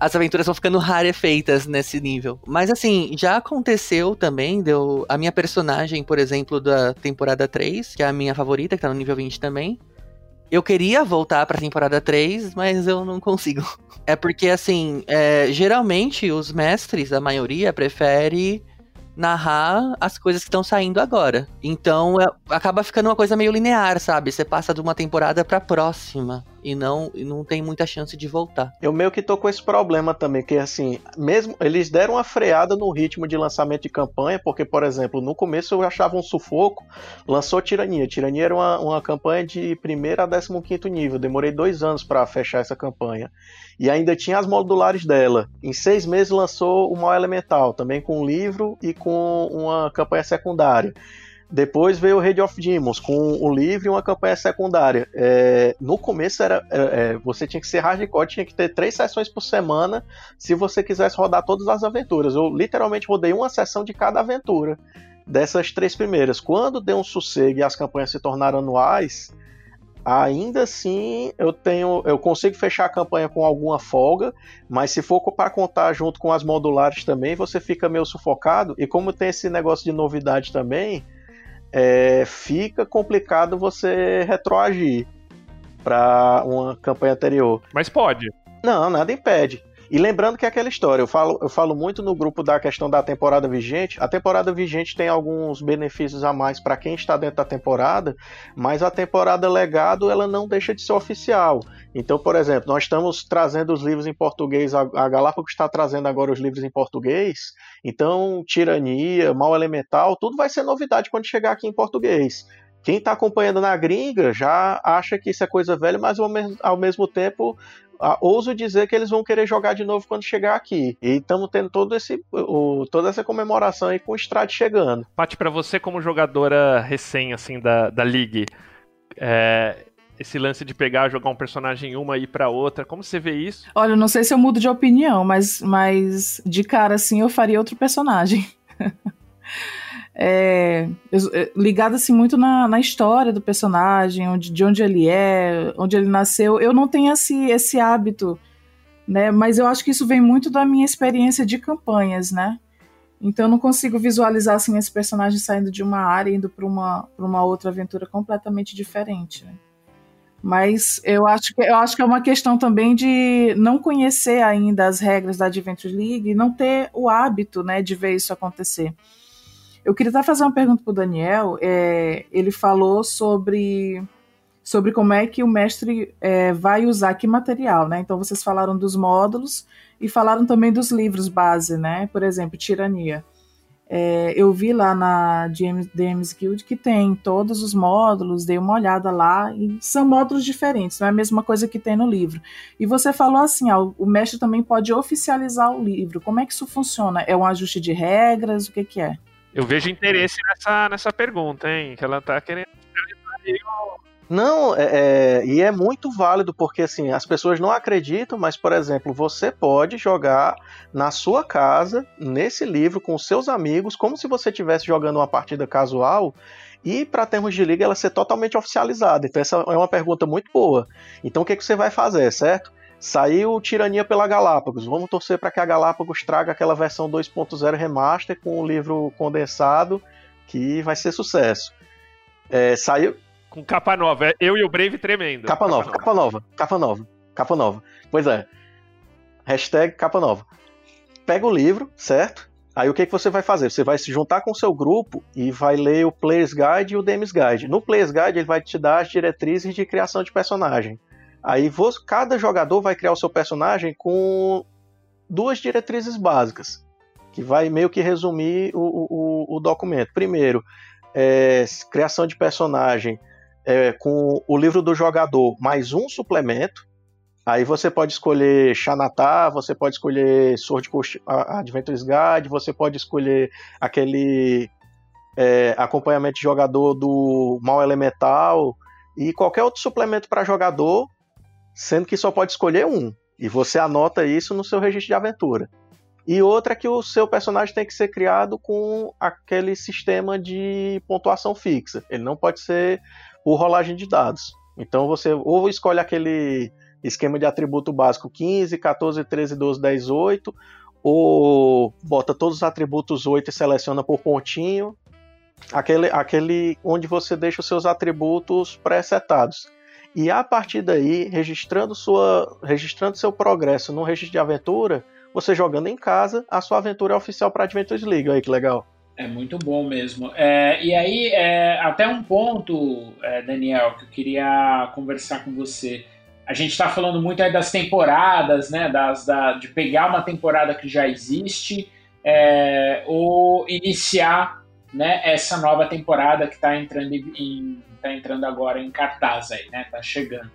as aventuras vão ficando rarefeitas nesse nível. Mas assim, já aconteceu também, deu a minha personagem, por exemplo, da temporada 3, que é a minha favorita, que tá no nível 20 também. Eu queria voltar pra temporada 3, mas eu não consigo. *laughs* É porque, assim, é, geralmente os mestres, a maioria, prefere narrar as coisas que estão saindo agora. Então é, acaba ficando uma coisa meio linear, sabe? Você passa de uma temporada pra próxima e não, e não tem muita chance de voltar. Eu meio que tô com esse problema também, que assim, mesmo eles deram uma freada no ritmo de lançamento de campanha, porque, por exemplo, no começo eu achava um sufoco, lançou Tirania. Tirania era uma, uma campanha de primeiro a 15 nível, demorei dois anos para fechar essa campanha. E ainda tinha as modulares dela. Em seis meses lançou o Mal Elemental, também com um livro e com uma campanha secundária. Depois veio o Rede of Demons, com o livro e uma campanha secundária. É, no começo era, é, é, você tinha que ser hardcore, tinha que ter três sessões por semana se você quisesse rodar todas as aventuras. Eu literalmente rodei uma sessão de cada aventura dessas três primeiras. Quando deu um sossego e as campanhas se tornaram anuais, ainda assim eu tenho eu consigo fechar a campanha com alguma folga, mas se for para contar junto com as modulares também, você fica meio sufocado. E como tem esse negócio de novidade também, é, fica complicado você retroagir para uma campanha anterior. Mas pode. Não, nada impede. E lembrando que é aquela história, eu falo, eu falo muito no grupo da questão da temporada vigente. A temporada vigente tem alguns benefícios a mais para quem está dentro da temporada, mas a temporada legado ela não deixa de ser oficial. Então, por exemplo, nós estamos trazendo os livros em português, a, Galápagos está trazendo agora os livros em português. Então, Tirania, Mal Elemental, tudo vai ser novidade quando chegar aqui em português. Quem está acompanhando na gringa já acha que isso é coisa velha, mas ao mesmo, ao mesmo tempo ah, ouso dizer que eles vão querer jogar de novo quando chegar aqui. E estamos tendo todo esse, o, toda essa comemoração aí com o Strade chegando. Paty, para você como jogadora recém assim da, da League, é, esse lance de pegar, jogar um personagem uma e ir para outra, como você vê isso? Olha, eu não sei se eu mudo de opinião, mas, mas de cara assim eu faria outro personagem. *laughs* é, ligado assim muito na, na história do personagem, onde, de onde ele é, onde ele nasceu. Eu não tenho esse, esse hábito, né? Mas eu acho que isso vem muito da minha experiência de campanhas, né? Então eu não consigo visualizar assim esse personagem saindo de uma área e indo para uma, uma outra aventura completamente diferente. Né? Mas eu acho, que, eu acho que é uma questão também de não conhecer ainda as regras da Adventure League e não ter o hábito né, de ver isso acontecer. Eu queria até fazer uma pergunta para o Daniel. É, ele falou sobre, sobre como é que o mestre é, vai usar que material, né? Então vocês falaram dos módulos e falaram também dos livros base, né? Por exemplo, Tirania. É, eu vi lá na DMs, Guild que tem todos os módulos, dei uma olhada lá, e são módulos diferentes, não é a mesma coisa que tem no livro. E você falou assim: ó, o mestre também pode oficializar o livro. Como é que isso funciona? É um ajuste de regras? O que, que é? Eu vejo interesse nessa, nessa pergunta, hein? Que ela tá querendo. Não, é, é, e é muito válido porque assim as pessoas não acreditam, mas por exemplo você pode jogar na sua casa nesse livro com seus amigos como se você estivesse jogando uma partida casual e para termos de liga ela ser totalmente oficializada. Então essa é uma pergunta muito boa. Então o que, que você vai fazer, certo? Saiu Tirania pela Galápagos. Vamos torcer para que a Galápagos traga aquela versão 2.0 remaster com o livro condensado, que vai ser sucesso. É, saiu. Com capa nova. É eu e o Brave tremendo. Capa, capa nova, capa nova, capa nova, capa nova. Pois é. Hashtag capa nova. pega o livro, certo? Aí o que, que você vai fazer? Você vai se juntar com o seu grupo e vai ler o Player's Guide e o Demis Guide. No Player's Guide ele vai te dar as diretrizes de criação de personagem. Aí você, cada jogador vai criar o seu personagem com duas diretrizes básicas, que vai meio que resumir o, o, o documento. Primeiro, é, criação de personagem é, com o livro do jogador mais um suplemento. Aí você pode escolher Xanatá, você pode escolher Sword Coast Adventures Guide, você pode escolher aquele é, acompanhamento de jogador do Mal Elemental e qualquer outro suplemento para jogador, sendo que só pode escolher um. E você anota isso no seu registro de aventura. E outra é que o seu personagem tem que ser criado com aquele sistema de pontuação fixa. Ele não pode ser por rolagem de dados. Então você ou escolhe aquele esquema de atributo básico 15, 14, 13, 12, 10, 8, ou bota todos os atributos 8 e seleciona por pontinho. Aquele, aquele onde você deixa os seus atributos pré-setados. E a partir daí, registrando, sua, registrando seu progresso no registro de aventura, você jogando em casa, a sua aventura é oficial para Adventures League. Aí que legal. É muito bom mesmo. É, e aí, é, até um ponto, é, Daniel, que eu queria conversar com você. A gente está falando muito aí das temporadas, né? Das, da, de pegar uma temporada que já existe é, ou iniciar né, essa nova temporada que está entrando, tá entrando agora em cartaz aí, né? Tá chegando.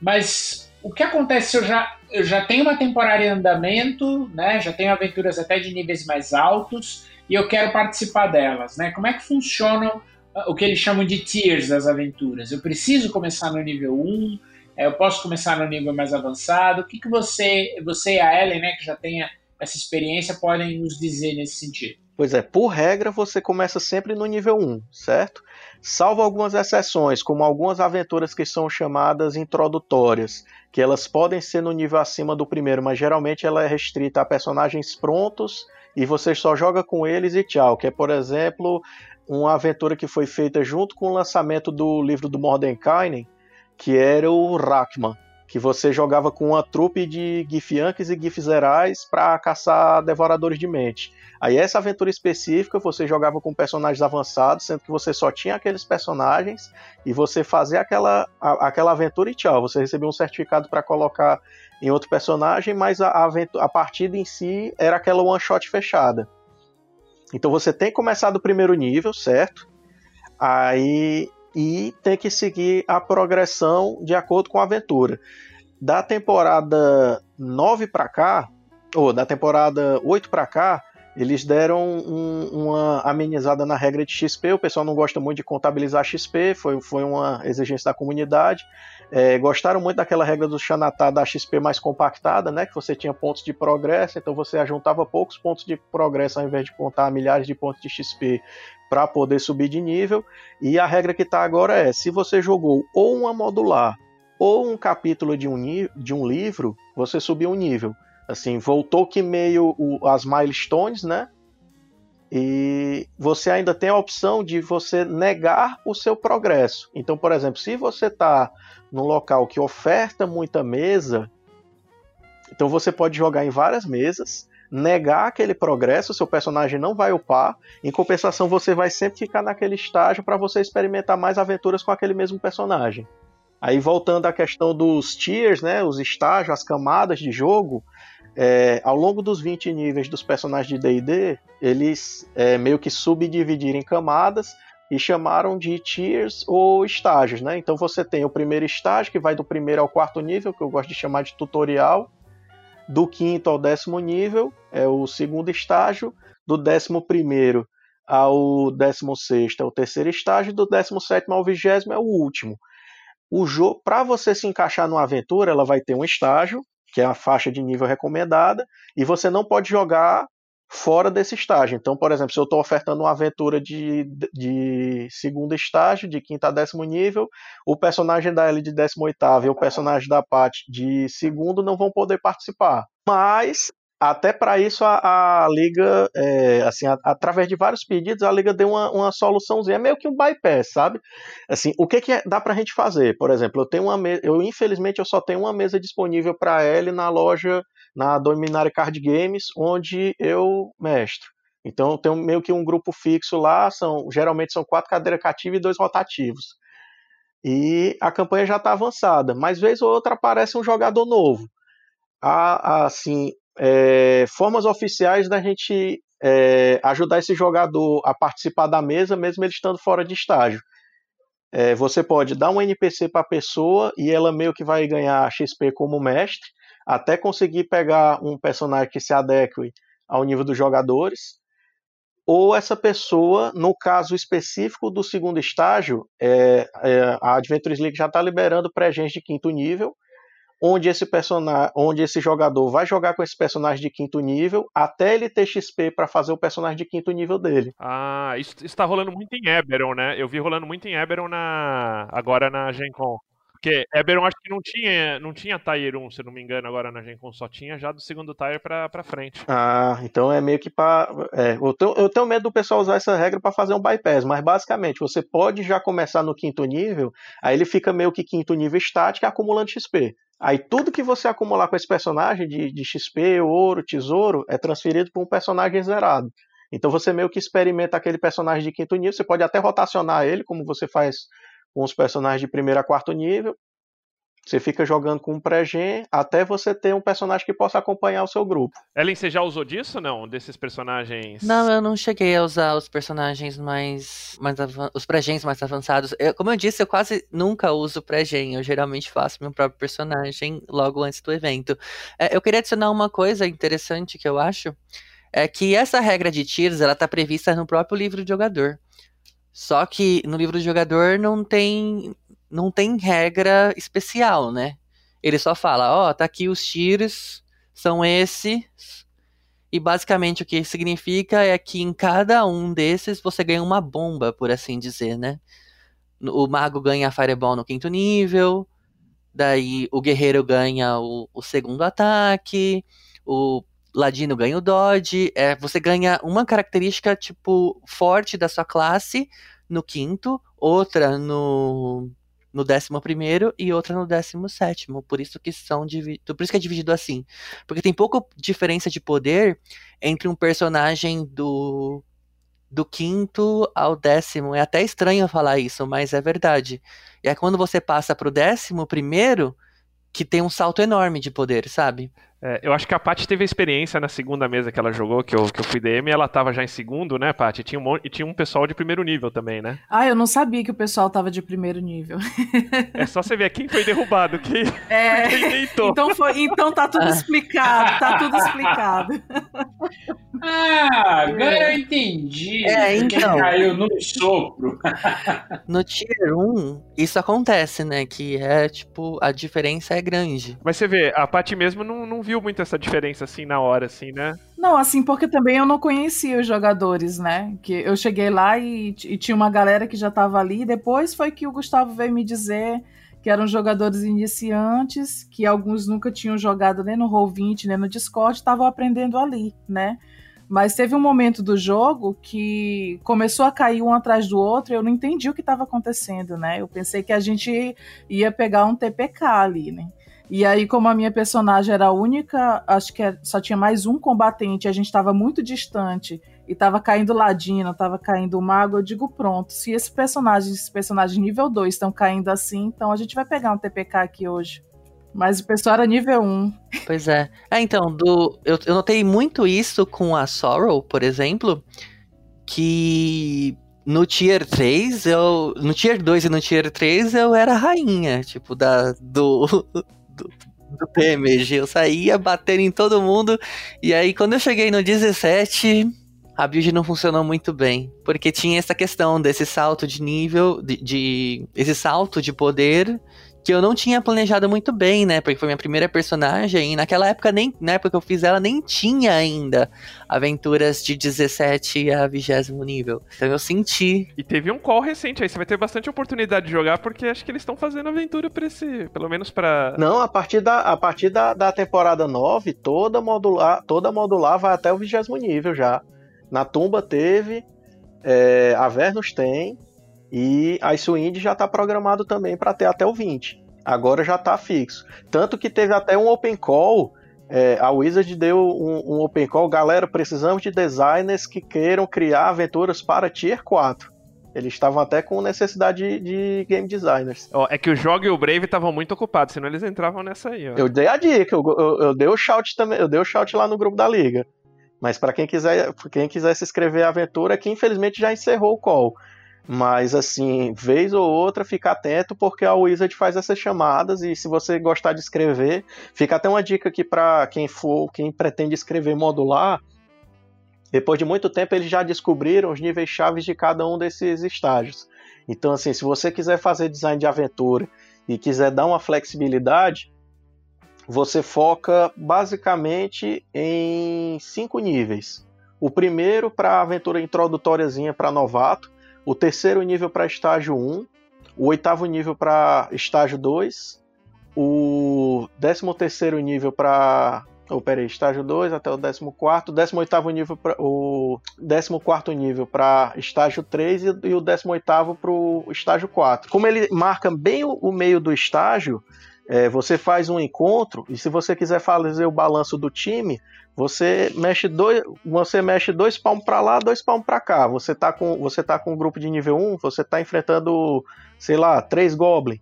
Mas o que acontece se eu já, eu já tenho uma temporada em andamento, né? Já tenho aventuras até de níveis mais altos e eu quero participar delas, né? Como é que funcionam ah, o que eles chamam de tiers das aventuras? Eu preciso começar no nível 1, é, eu posso começar no nível mais avançado. O que, que você, você e a Ellen, né, que já tenha essa experiência, podem nos dizer nesse sentido? Pois é, por regra você começa sempre no nível 1, certo? Salvo algumas exceções, como algumas aventuras que são chamadas introdutórias, que elas podem ser no nível acima do primeiro, mas geralmente ela é restrita a personagens prontos e você só joga com eles e tchau. Que é, por exemplo, uma aventura que foi feita junto com o lançamento do livro do Mordenkainen, que era o Rakman que você jogava com uma trupe de Githyanks e Githzerais para caçar devoradores de mente. Aí essa aventura específica você jogava com personagens avançados, sendo que você só tinha aqueles personagens e você fazia aquela, a, aquela aventura e tchau. Você recebia um certificado para colocar em outro personagem, mas a, aventura, a partida em si era aquela one shot fechada. Então você tem que começar do primeiro nível, certo? Aí e tem que seguir a progressão de acordo com a aventura. Da temporada 9 para cá, ou da temporada 8 para cá, eles deram um, uma amenizada na regra de XP. O pessoal não gosta muito de contabilizar XP, foi, foi uma exigência da comunidade. É, gostaram muito daquela regra do Xanatá da XP mais compactada, né? Que você tinha pontos de progresso, então você ajuntava poucos pontos de progresso ao invés de contar milhares de pontos de XP para poder subir de nível. E a regra que está agora é: se você jogou ou uma modular ou um capítulo de um, de um livro, você subiu um nível. Assim, voltou que meio o, as milestones, né? E você ainda tem a opção de você negar o seu progresso. Então, por exemplo, se você está num local que oferta muita mesa, então você pode jogar em várias mesas negar aquele progresso, seu personagem não vai upar. Em compensação, você vai sempre ficar naquele estágio para você experimentar mais aventuras com aquele mesmo personagem. Aí voltando à questão dos tiers, né, os estágios, as camadas de jogo, é, ao longo dos 20 níveis dos personagens de D&D, eles é, meio que subdividiram em camadas e chamaram de tiers ou estágios, né? Então você tem o primeiro estágio que vai do primeiro ao quarto nível, que eu gosto de chamar de tutorial, do quinto ao décimo nível é o segundo estágio, do décimo primeiro ao décimo sexto é o terceiro estágio, do décimo sétimo ao vigésimo é o último. O jogo, para você se encaixar numa aventura, ela vai ter um estágio, que é a faixa de nível recomendada, e você não pode jogar fora desse estágio. Então, por exemplo, se eu estou ofertando uma aventura de, de segundo estágio, de quinta a décimo nível, o personagem da Ellie de décimo oitavo e o personagem da Pat de segundo não vão poder participar. Mas até para isso a, a liga, é, assim, a, através de vários pedidos, a liga deu uma, uma soluçãozinha, meio que um bypass, sabe? Assim, o que, que é, dá para a gente fazer? Por exemplo, eu tenho uma mesa, eu infelizmente eu só tenho uma mesa disponível para ele na loja, na Dominária Card Games, onde eu mestro. Então eu tenho meio que um grupo fixo lá, são geralmente são quatro cadeiras cativas e dois rotativos. E a campanha já está avançada, mas vez ou outra aparece um jogador novo. A, a, assim, é, formas oficiais da gente é, ajudar esse jogador a participar da mesa, mesmo ele estando fora de estágio. É, você pode dar um NPC para a pessoa e ela meio que vai ganhar XP como mestre, até conseguir pegar um personagem que se adeque ao nível dos jogadores. Ou essa pessoa, no caso específico do segundo estágio, é, é, a Adventures League já está liberando pré-gens de quinto nível, onde esse personagem, onde esse jogador vai jogar com esse personagem de quinto nível até ele ter XP para fazer o personagem de quinto nível dele. Ah, isso, está rolando muito em Eberron, né? Eu vi rolando muito em Eberron na agora na Gen Con. Porque Eberron acho que não tinha, não tinha Tier 1, se não me engano, agora na Gen Con só tinha já do segundo Tier pra, pra frente. Ah, então é meio que pra. É, eu, tenho, eu tenho medo do pessoal usar essa regra para fazer um bypass, mas basicamente você pode já começar no quinto nível, aí ele fica meio que quinto nível estático acumulando XP. Aí tudo que você acumular com esse personagem de, de XP, ouro, tesouro, é transferido para um personagem zerado. Então você meio que experimenta aquele personagem de quinto nível, você pode até rotacionar ele, como você faz com os personagens de primeiro a quarto nível. Você fica jogando com um pré-gen até você ter um personagem que possa acompanhar o seu grupo. Ellen, você já usou disso não? Desses personagens? Não, eu não cheguei a usar os personagens mais. mais os pré-gens mais avançados. Eu, como eu disse, eu quase nunca uso pré-gen. Eu geralmente faço meu próprio personagem logo antes do evento. É, eu queria adicionar uma coisa interessante que eu acho. É que essa regra de tiers ela está prevista no próprio livro de jogador. Só que no livro do jogador não tem não tem regra especial, né? Ele só fala, ó, oh, tá aqui os tiros, são esses. E basicamente o que significa é que em cada um desses você ganha uma bomba, por assim dizer, né? O mago ganha a Fireball no quinto nível, daí o guerreiro ganha o, o segundo ataque, o ladino ganha o dodge, é, você ganha uma característica tipo forte da sua classe no quinto, outra no no 11 e outra no 17. Por isso que são por isso que é dividido assim. Porque tem pouca diferença de poder entre um personagem do do quinto ao décimo. É até estranho falar isso, mas é verdade. E é quando você passa pro décimo primeiro que tem um salto enorme de poder, sabe? É, eu acho que a Paty teve a experiência na segunda mesa que ela jogou, que eu, que eu fui DM, ela tava já em segundo, né, Paty? Tinha um, e tinha um pessoal de primeiro nível também, né? Ah, eu não sabia que o pessoal tava de primeiro nível. É só você ver quem foi derrubado, quem, *laughs* é, *laughs* quem deitou. Então, foi, então tá tudo explicado, tá tudo explicado. *laughs* Ah, agora eu entendi. É, então. caiu no sopro. *laughs* No Tier 1, isso acontece, né? Que é, tipo, a diferença é grande. Mas você vê, a Paty mesmo não, não viu muito essa diferença assim na hora, assim, né? Não, assim, porque também eu não conhecia os jogadores, né? Que eu cheguei lá e, e tinha uma galera que já tava ali. Depois foi que o Gustavo veio me dizer que eram jogadores iniciantes, que alguns nunca tinham jogado nem no Roll20, nem no Discord, estavam aprendendo ali, né? Mas teve um momento do jogo que começou a cair um atrás do outro e eu não entendi o que estava acontecendo, né? Eu pensei que a gente ia pegar um TPK ali, né? E aí, como a minha personagem era a única, acho que é, só tinha mais um combatente, a gente estava muito distante e estava caindo Ladino, estava caindo o Mago, eu digo, pronto, se esse personagem, esses personagens nível 2 estão caindo assim, então a gente vai pegar um TPK aqui hoje. Mas o pessoal era nível 1. Pois é. É, então, do, eu, eu notei muito isso com a Sorrow, por exemplo, que no tier 3, eu. No tier 2 e no tier 3 eu era rainha, tipo, da, do, do, do PMG. Eu saía batendo em todo mundo. E aí, quando eu cheguei no 17, a build não funcionou muito bem. Porque tinha essa questão desse salto de nível, de, de esse salto de poder que eu não tinha planejado muito bem, né? Porque foi minha primeira personagem e naquela época nem, na época que eu fiz ela nem tinha ainda aventuras de 17 a 20 nível. Então eu senti. E teve um call recente aí, você vai ter bastante oportunidade de jogar porque acho que eles estão fazendo aventura para esse, pelo menos para Não, a partir da a partir da, da temporada 9, toda modular, toda modular vai até o 20 nível já. Na tumba teve, é, a Vernus tem, e a Icewind já está programado também para ter até o 20. Agora já está fixo. Tanto que teve até um open call. É, a Wizard deu um, um, open call. Galera, precisamos de designers que queiram criar aventuras para Tier 4. Eles estavam até com necessidade de, de game designers. Oh, é que o Jogo e o Brave estavam muito ocupados, senão eles entravam nessa aí. Ó. Eu dei a dica, eu, eu, eu, dei o shout também, eu dei o shout lá no grupo da liga. Mas para quem quiser, quem quiser se inscrever à aventura, que infelizmente já encerrou o call. Mas, assim, vez ou outra, fica atento, porque a Wizard faz essas chamadas e se você gostar de escrever, fica até uma dica aqui para quem for, quem pretende escrever modular. Depois de muito tempo, eles já descobriram os níveis chaves de cada um desses estágios. Então, assim, se você quiser fazer design de aventura e quiser dar uma flexibilidade, você foca basicamente em cinco níveis. O primeiro para aventura introdutóriazinha para novato, o terceiro nível para estágio 1, o oitavo nível para estágio 2, o décimo terceiro nível para oh, peraí, estágio 2 até o 14, 18 nível para o 14 nível para estágio 3 e, e o 18 para o estágio 4. Como ele marca bem o, o meio do estágio, é, você faz um encontro e se você quiser fazer o balanço do time, você mexe dois, você mexe dois palmos para lá, dois palmos para cá. Você tá com você tá com um grupo de nível 1, você tá enfrentando, sei lá, três goblins.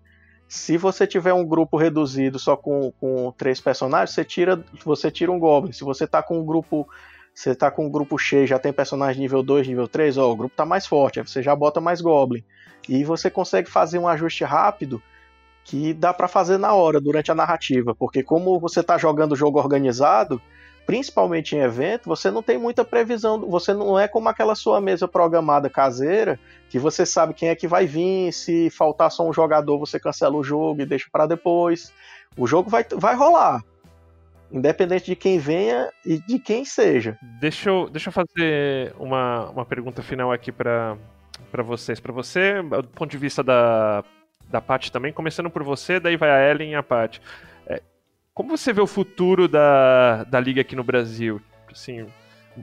Se você tiver um grupo reduzido só com, com três personagens, você tira, você tira um goblin. Se você tá com um grupo você tá com um grupo cheio, já tem personagem nível 2, nível 3, ó, o grupo tá mais forte, aí você já bota mais goblin. E você consegue fazer um ajuste rápido que dá para fazer na hora, durante a narrativa, porque como você tá jogando o jogo organizado, principalmente em evento, você não tem muita previsão, você não é como aquela sua mesa programada caseira, que você sabe quem é que vai vir, se faltar só um jogador, você cancela o jogo e deixa para depois. O jogo vai, vai rolar. Independente de quem venha e de quem seja. Deixa eu, deixa eu fazer uma, uma pergunta final aqui para vocês. Para você, do ponto de vista da, da Paty também, começando por você, daí vai a Ellen e a Paty. Como você vê o futuro da, da liga aqui no Brasil? Assim,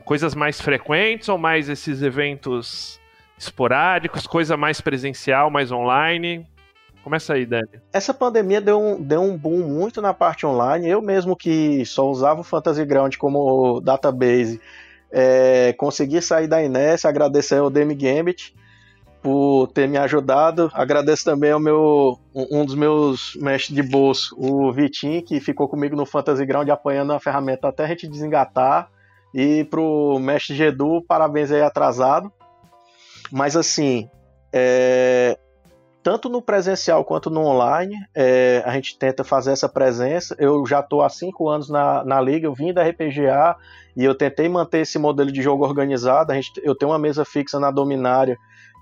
coisas mais frequentes ou mais esses eventos esporádicos, coisa mais presencial, mais online? Começa aí, Dani. Essa pandemia deu um, deu um boom muito na parte online. Eu mesmo que só usava o Fantasy Ground como database, é, consegui sair da Inés, agradecer ao Demi Gambit por ter me ajudado. Agradeço também ao meu um dos meus mestres de bolso, o Vitinho, que ficou comigo no Fantasy Ground apanhando a ferramenta até a gente desengatar. E pro mestre Gedu, parabéns aí atrasado. Mas assim, é, tanto no presencial quanto no online, é, a gente tenta fazer essa presença. Eu já estou há cinco anos na, na liga, eu vim da RPGA e eu tentei manter esse modelo de jogo organizado. A gente, eu tenho uma mesa fixa na Dominária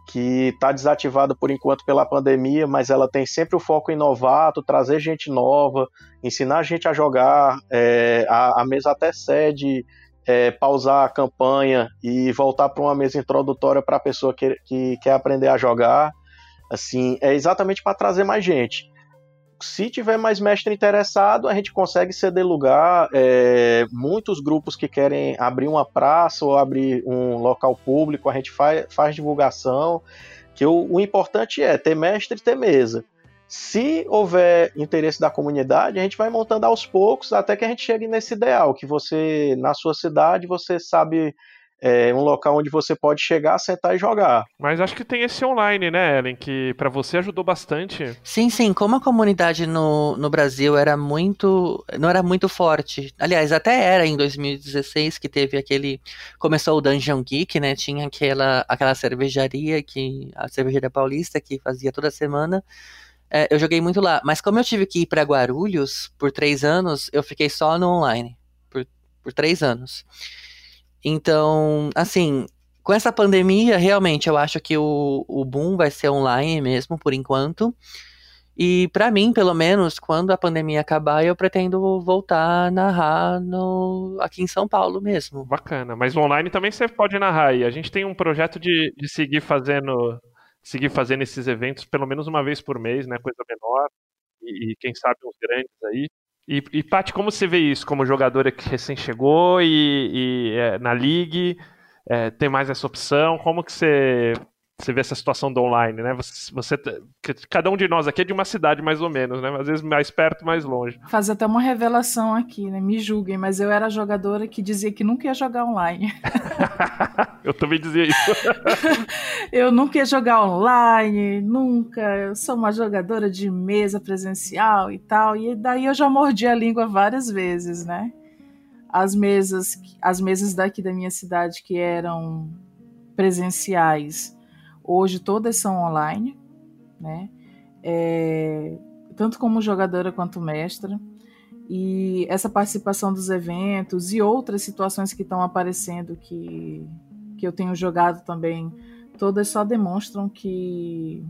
que está desativada por enquanto pela pandemia, mas ela tem sempre o foco em novato, trazer gente nova, ensinar a gente a jogar, é, a, a, mesa até cede, é, pausar a campanha e voltar para uma mesa introdutória para a pessoa que, que quer aprender a jogar. Assim, é exatamente para trazer mais gente se tiver mais mestre interessado, a gente consegue ceder lugar. É, muitos grupos que querem abrir uma praça ou abrir um local público, a gente faz, faz divulgação. Que o, o importante é ter mestre e ter mesa. Se houver interesse da comunidade, a gente vai montando aos poucos até que a gente chegue nesse ideal, que você, na sua cidade, você sabe é um local onde você pode chegar, sentar e jogar. Mas acho que tem esse online, né, Ellen, que para você ajudou bastante. Sim, sim. Como a comunidade no, no Brasil era muito. não era muito forte. Aliás, até era em 2016 que teve aquele. Começou o Dungeon Geek, né? Tinha aquela, aquela cervejaria que. A cervejaria paulista que fazia toda semana. É, eu joguei muito lá. Mas como eu tive que ir para Guarulhos por três anos, eu fiquei só no online. Por, por três anos. Então, assim, com essa pandemia, realmente, eu acho que o, o boom vai ser online mesmo, por enquanto. E para mim, pelo menos, quando a pandemia acabar, eu pretendo voltar a narrar no, aqui em São Paulo mesmo. Bacana. Mas online também você pode narrar aí. A gente tem um projeto de, de seguir fazendo seguir fazendo esses eventos pelo menos uma vez por mês, né? Coisa menor. E, e quem sabe uns grandes aí. E, e Paty, como você vê isso como jogadora que recém chegou e, e é, na League? É, tem mais essa opção? Como que você você vê essa situação do online, né? Você, você, cada um de nós aqui é de uma cidade mais ou menos, né? Às vezes mais perto, mais longe. Fazer até uma revelação aqui, né? Me julguem, mas eu era jogadora que dizia que nunca ia jogar online. *laughs* eu também dizia isso. *laughs* eu nunca ia jogar online, nunca. Eu sou uma jogadora de mesa presencial e tal. E daí eu já mordi a língua várias vezes, né? As mesas, as mesas daqui da minha cidade que eram presenciais Hoje todas são online, né? É, tanto como jogadora quanto mestra. E essa participação dos eventos e outras situações que estão aparecendo que, que eu tenho jogado também, todas só demonstram que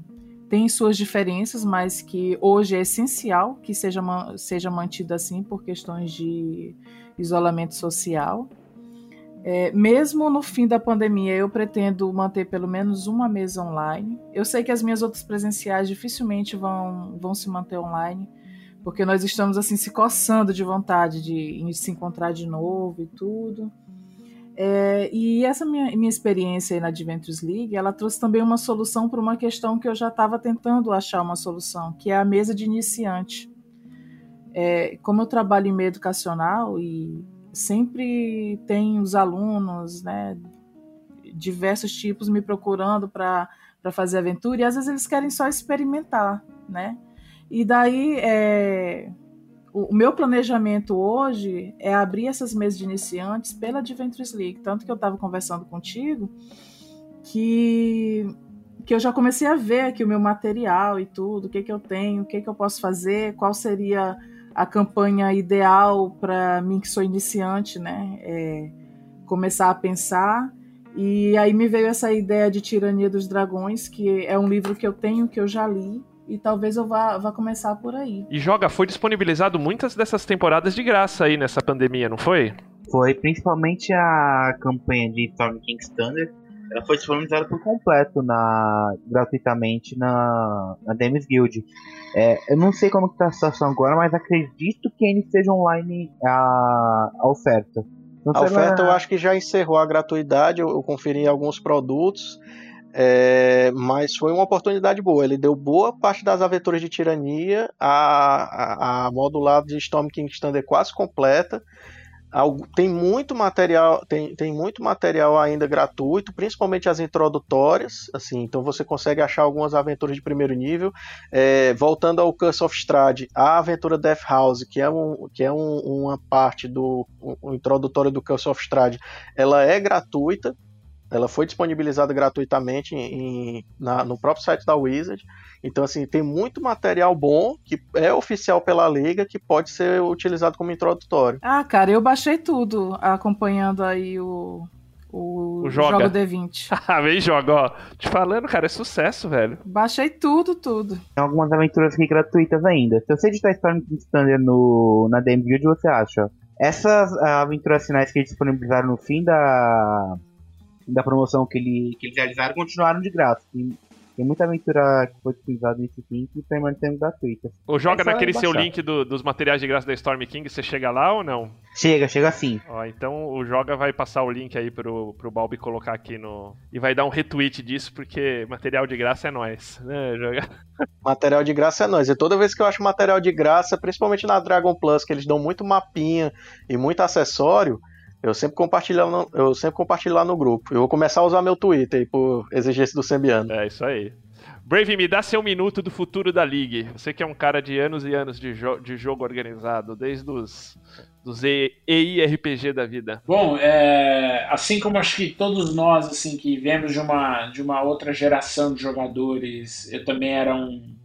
tem suas diferenças, mas que hoje é essencial que seja, seja mantido assim por questões de isolamento social. É, mesmo no fim da pandemia, eu pretendo manter pelo menos uma mesa online. Eu sei que as minhas outras presenciais dificilmente vão, vão se manter online, porque nós estamos assim se coçando de vontade de, de se encontrar de novo e tudo. É, e essa minha, minha experiência na Adventures League, ela trouxe também uma solução para uma questão que eu já estava tentando achar uma solução, que é a mesa de iniciante. É, como eu trabalho em meio educacional e sempre tem os alunos, né, diversos tipos me procurando para fazer aventura, e às vezes eles querem só experimentar, né? E daí é, o, o, meu planejamento hoje é abrir essas mesas de iniciantes pela Adventures League, tanto que eu estava conversando contigo que que eu já comecei a ver aqui o meu material e tudo, o que que eu tenho, o que que eu posso fazer, qual seria a campanha ideal para mim que sou iniciante, né? É começar a pensar. E aí me veio essa ideia de Tirania dos Dragões, que é um livro que eu tenho, que eu já li, e talvez eu vá, vá começar por aí. E Joga, foi disponibilizado muitas dessas temporadas de graça aí nessa pandemia, não foi? Foi, principalmente a campanha de Storm King's Thunder, ela foi disponibilizada por completo na gratuitamente na, na Demis Guild. É, eu não sei como está a situação agora, mas acredito que ainda esteja online a, a oferta. Então, a oferta eu acho que já encerrou a gratuidade, eu, eu conferi alguns produtos, é, mas foi uma oportunidade boa. Ele deu boa parte das aventuras de tirania, a, a, a de Storm King Standard quase completa tem muito material tem, tem muito material ainda gratuito principalmente as introdutórias assim então você consegue achar algumas aventuras de primeiro nível. É, voltando ao Curse of Strahd a aventura Death House que é, um, que é um, uma parte do um, um introdutório do Curse of Strahd ela é gratuita ela foi disponibilizada gratuitamente em, na, no próprio site da Wizard. Então, assim, tem muito material bom que é oficial pela Liga que pode ser utilizado como introdutório. Ah, cara, eu baixei tudo acompanhando aí o, o, o jogo D20. *laughs* Ah, vem joga, ó. Te falando, cara, é sucesso, velho. Baixei tudo, tudo. Tem algumas aventuras aqui gratuitas ainda. Se você editar Storm Standard no, na DM Guild, você acha. Essas aventuras finais que eles disponibilizaram no fim da da promoção que, ele, que eles realizaram continuaram de graça. Tem, tem muita aventura que foi utilizada nesse fim que permanecendo gratuita. Ou joga é naquele seu link do, dos materiais de graça da Storm King, você chega lá ou não? Chega, chega sim. Ó, então o Joga vai passar o link aí pro, pro Balbi colocar aqui no. E vai dar um retweet disso, porque material de graça é nós, né, Joga? *laughs* Material de graça é nós. E toda vez que eu acho material de graça, principalmente na Dragon Plus, que eles dão muito mapinha e muito acessório, eu sempre compartilho, no, eu sempre compartilho lá no grupo. Eu vou começar a usar meu Twitter aí por exigência do Sembiano. É isso aí. Brave, me dá seu minuto do futuro da League. Você que é um cara de anos e anos de, jo de jogo organizado, desde os dos EIRPG da vida. Bom, é, assim como acho que todos nós assim que viemos de uma, de uma outra geração de jogadores, eu também era um,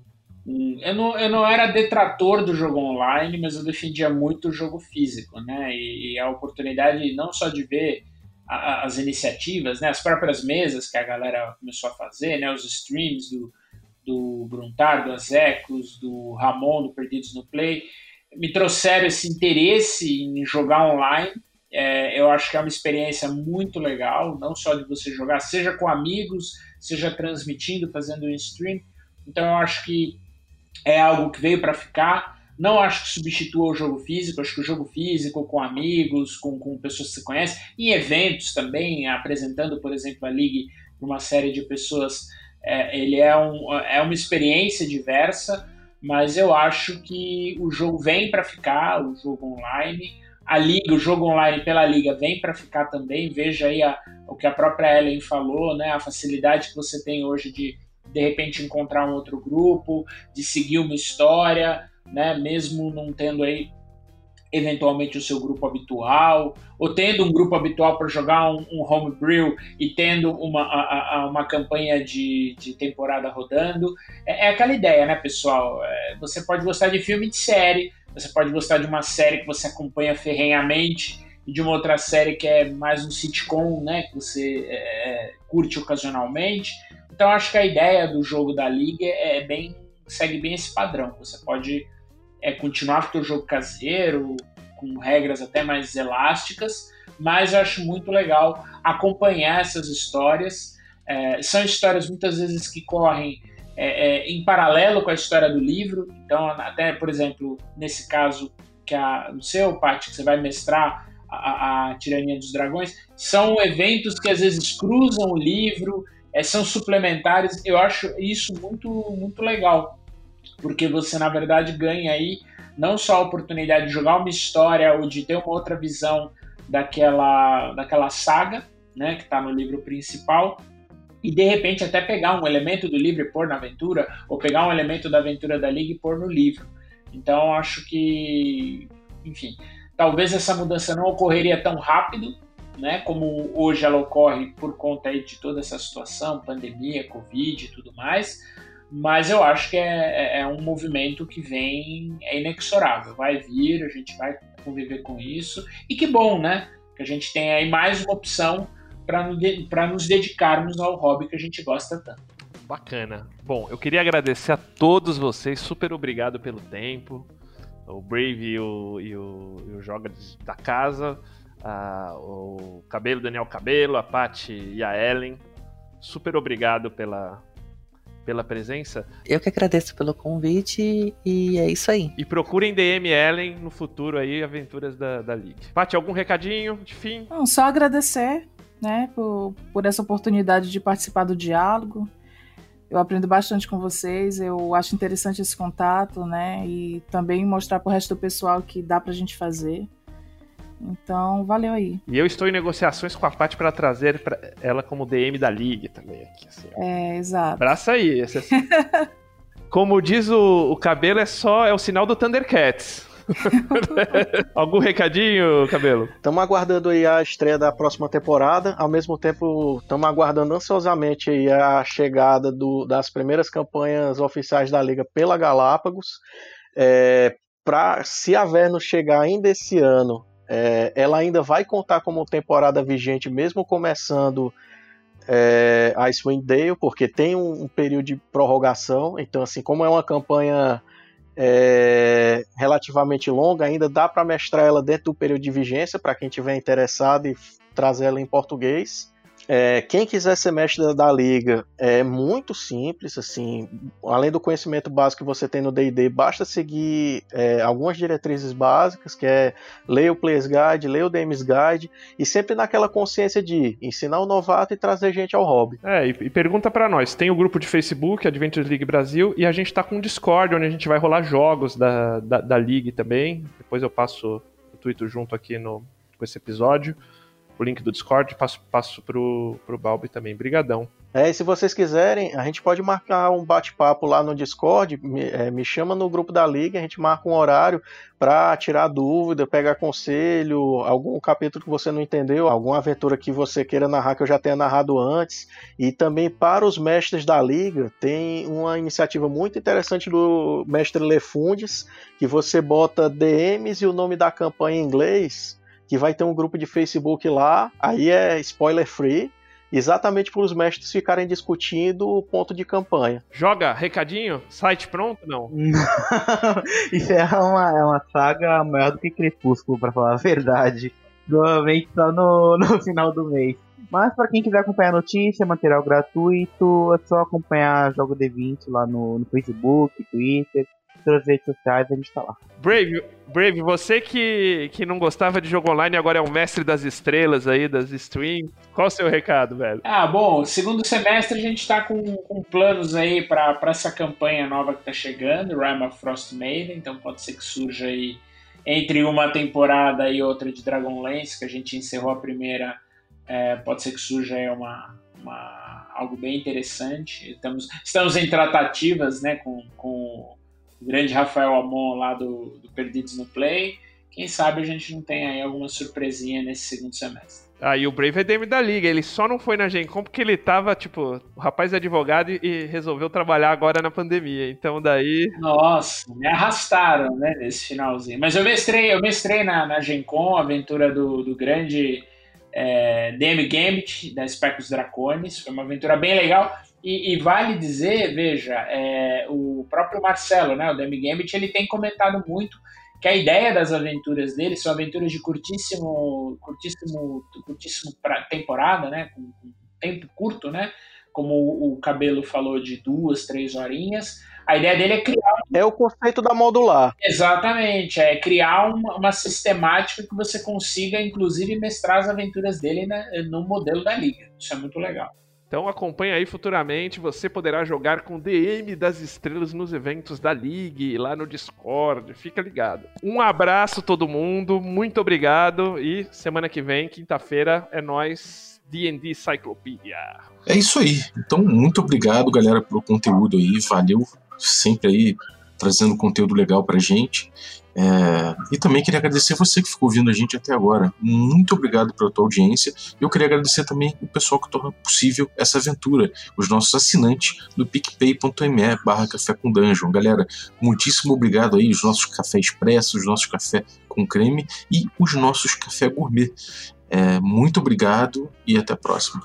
eu não, eu não era detrator do jogo online, mas eu defendia muito o jogo físico, né? E, e a oportunidade não só de ver a, as iniciativas, né? As próprias mesas que a galera começou a fazer, né? Os streams do, do Bruntar, do Azecos, do Ramon, do Perdidos no Play, me trouxeram esse interesse em jogar online. É, eu acho que é uma experiência muito legal, não só de você jogar, seja com amigos, seja transmitindo, fazendo um stream. Então eu acho que é algo que veio para ficar. Não acho que substitua o jogo físico, acho que o jogo físico com amigos, com, com pessoas que você conhece, em eventos também, apresentando, por exemplo, a League para uma série de pessoas, é, ele é, um, é uma experiência diversa, mas eu acho que o jogo vem para ficar, o jogo online. A liga, o jogo online pela liga vem para ficar também. Veja aí a, o que a própria Ellen falou, né? A facilidade que você tem hoje de de repente encontrar um outro grupo, de seguir uma história, né? Mesmo não tendo aí eventualmente o seu grupo habitual, ou tendo um grupo habitual para jogar um, um homebrew e tendo uma, a, a, uma campanha de, de temporada rodando. É, é, aquela ideia, né, pessoal? É, você pode gostar de filme de série, você pode gostar de uma série que você acompanha ferrenhamente e de uma outra série que é mais um sitcom, né, que você é, curte ocasionalmente. Então acho que a ideia do jogo da liga é bem segue bem esse padrão. Você pode é, continuar com o jogo caseiro, com regras até mais elásticas, mas eu acho muito legal acompanhar essas histórias. É, são histórias muitas vezes que correm é, é, em paralelo com a história do livro. Então, até por exemplo, nesse caso que a, no seu, Paty, que você vai mestrar a, a, Tirania dos Dragões, são eventos que às vezes cruzam o livro, é, são suplementares. Eu acho isso muito, muito legal porque você na verdade ganha aí não só a oportunidade de jogar uma história ou de ter uma outra visão daquela, daquela saga, né, que está no livro principal, e de repente até pegar um elemento do livro e pôr na aventura, ou pegar um elemento da aventura da Liga e pôr no livro. Então acho que, enfim, talvez essa mudança não ocorreria tão rápido, né, como hoje ela ocorre por conta aí de toda essa situação, pandemia, Covid e tudo mais, mas eu acho que é, é, é um movimento que vem, é inexorável, vai vir, a gente vai conviver com isso, e que bom, né? Que a gente tem aí mais uma opção para nos dedicarmos ao hobby que a gente gosta tanto. Bacana. Bom, eu queria agradecer a todos vocês, super obrigado pelo tempo. O Brave e o, e o, e o Joga da Casa, a, o Cabelo, Daniel Cabelo, a Paty e a Ellen. Super obrigado pela, pela presença. Eu que agradeço pelo convite e é isso aí. E procurem DM Ellen no futuro aí, aventuras da, da League. Paty, algum recadinho de fim? Não, só agradecer, né, por, por essa oportunidade de participar do diálogo. Eu aprendo bastante com vocês, eu acho interessante esse contato, né, e também mostrar para o resto do pessoal que dá para a gente fazer. Então, valeu aí. E eu estou em negociações com a Paty para trazer pra ela como DM da Liga também. Aqui, assim, é, exato. Abraça aí. Esse, assim. *laughs* como diz o, o cabelo, é só é o sinal do Thundercats. *laughs* Algum recadinho, Cabelo? Estamos aguardando aí a estreia da próxima temporada. Ao mesmo tempo, estamos aguardando ansiosamente aí a chegada do, das primeiras campanhas oficiais da Liga pela Galápagos. É, para se a Verno chegar ainda esse ano é, ela ainda vai contar como temporada vigente, mesmo começando é, a Swindale, porque tem um, um, período de prorrogação. Então, assim, como é uma campanha é, relativamente longa, ainda dá para mestrar ela dentro do período de vigência, para quem tiver interessado e trazer ela em português. É, quem quiser ser mestre da, da, liga é muito simples, assim, além do conhecimento básico que você tem no D&D, basta seguir é, algumas diretrizes básicas, que é ler o Player's Guide, ler o DM's Guide, e sempre naquela consciência de ensinar o novato e trazer gente ao hobby. É, e, e pergunta para nós, tem o grupo de Facebook, Adventures League Brasil, e a gente tá com o Discord, onde a gente vai rolar jogos da, da, da também, depois eu passo o Twitter junto aqui no, com esse episódio o link do Discord, passo, passo pro, pro Balbi também. Brigadão. É, e se vocês quiserem, a gente pode marcar um bate-papo lá no Discord, me, é, me, chama no grupo da Liga, a gente marca um horário para tirar dúvida, pegar conselho, algum capítulo que você não entendeu, alguma aventura que você queira narrar que eu já tenha narrado antes. E também para os mestres da Liga, tem uma iniciativa muito interessante do mestre Lefundes, que você bota DMs e o nome da campanha em inglês que vai ter um grupo de Facebook lá, aí é spoiler free, exatamente para os mestres ficarem discutindo o ponto de campanha. Joga, recadinho? Site pronto? Não. *laughs* Isso é uma, é uma saga maior do que Crepúsculo, pra falar a verdade. Provavelmente só no, no *laughs* final do mês. Mas para quem quiser acompanhar a notícia, material gratuito, é só acompanhar Jogo D20 lá no, no Facebook, Twitter, todas as redes sociais, a gente tá lá. Brave, Brave, você que, que não gostava de jogo online agora é o mestre das estrelas aí, das streams. Qual o seu recado, velho? Ah, bom, segundo semestre a gente tá com, com planos aí para essa campanha nova que tá chegando, Rime of Frost Maiden, então pode ser que surja aí entre uma temporada e outra de Dragonlance, que a gente encerrou a primeira, é, pode ser que surja aí uma, uma, algo bem interessante. Estamos, estamos em tratativas né, com, com grande Rafael Amon lá do, do Perdidos no Play. Quem sabe a gente não tem aí alguma surpresinha nesse segundo semestre. Ah, e o Brave é DM da liga. Ele só não foi na Gen Con porque ele tava, tipo, o rapaz é advogado e resolveu trabalhar agora na pandemia. Então daí. Nossa, me arrastaram, né, nesse finalzinho. Mas eu mestrei, eu mestrei na, na Gen Con, a aventura do, do grande é, DM Gambit, da Spectros Dracones. Foi uma aventura bem legal. E, e vale dizer, veja, é, o próprio Marcelo, né, o DM Gambit, ele tem comentado muito que a ideia das aventuras dele são aventuras de curtíssimo, curtíssimo, curtíssimo pra, temporada, né, com, com, tempo curto, né, como o, o Cabelo falou de duas, três horinhas. A ideia dele é criar. É o conceito da modular. Exatamente, é criar uma, uma sistemática que você consiga, inclusive, mestrar as aventuras dele né, no modelo da liga. Isso é muito legal. Então acompanhe aí futuramente, você poderá jogar com DM das estrelas nos eventos da League, lá no Discord, fica ligado. Um abraço todo mundo, muito obrigado e semana que vem, quinta-feira, é nós D&D Cyclopedia. É isso aí. Então, muito obrigado, galera, pelo conteúdo aí. Valeu sempre aí trazendo conteúdo legal pra gente. É, e também queria agradecer você que ficou ouvindo a gente até agora. Muito obrigado pela tua audiência. Eu queria agradecer também o pessoal que torna possível essa aventura, os nossos assinantes do picpay.me barra café com dungeon. Galera, muitíssimo obrigado aí, os nossos café expresso, os nossos café com creme e os nossos café gourmet. É, muito obrigado e até a próxima.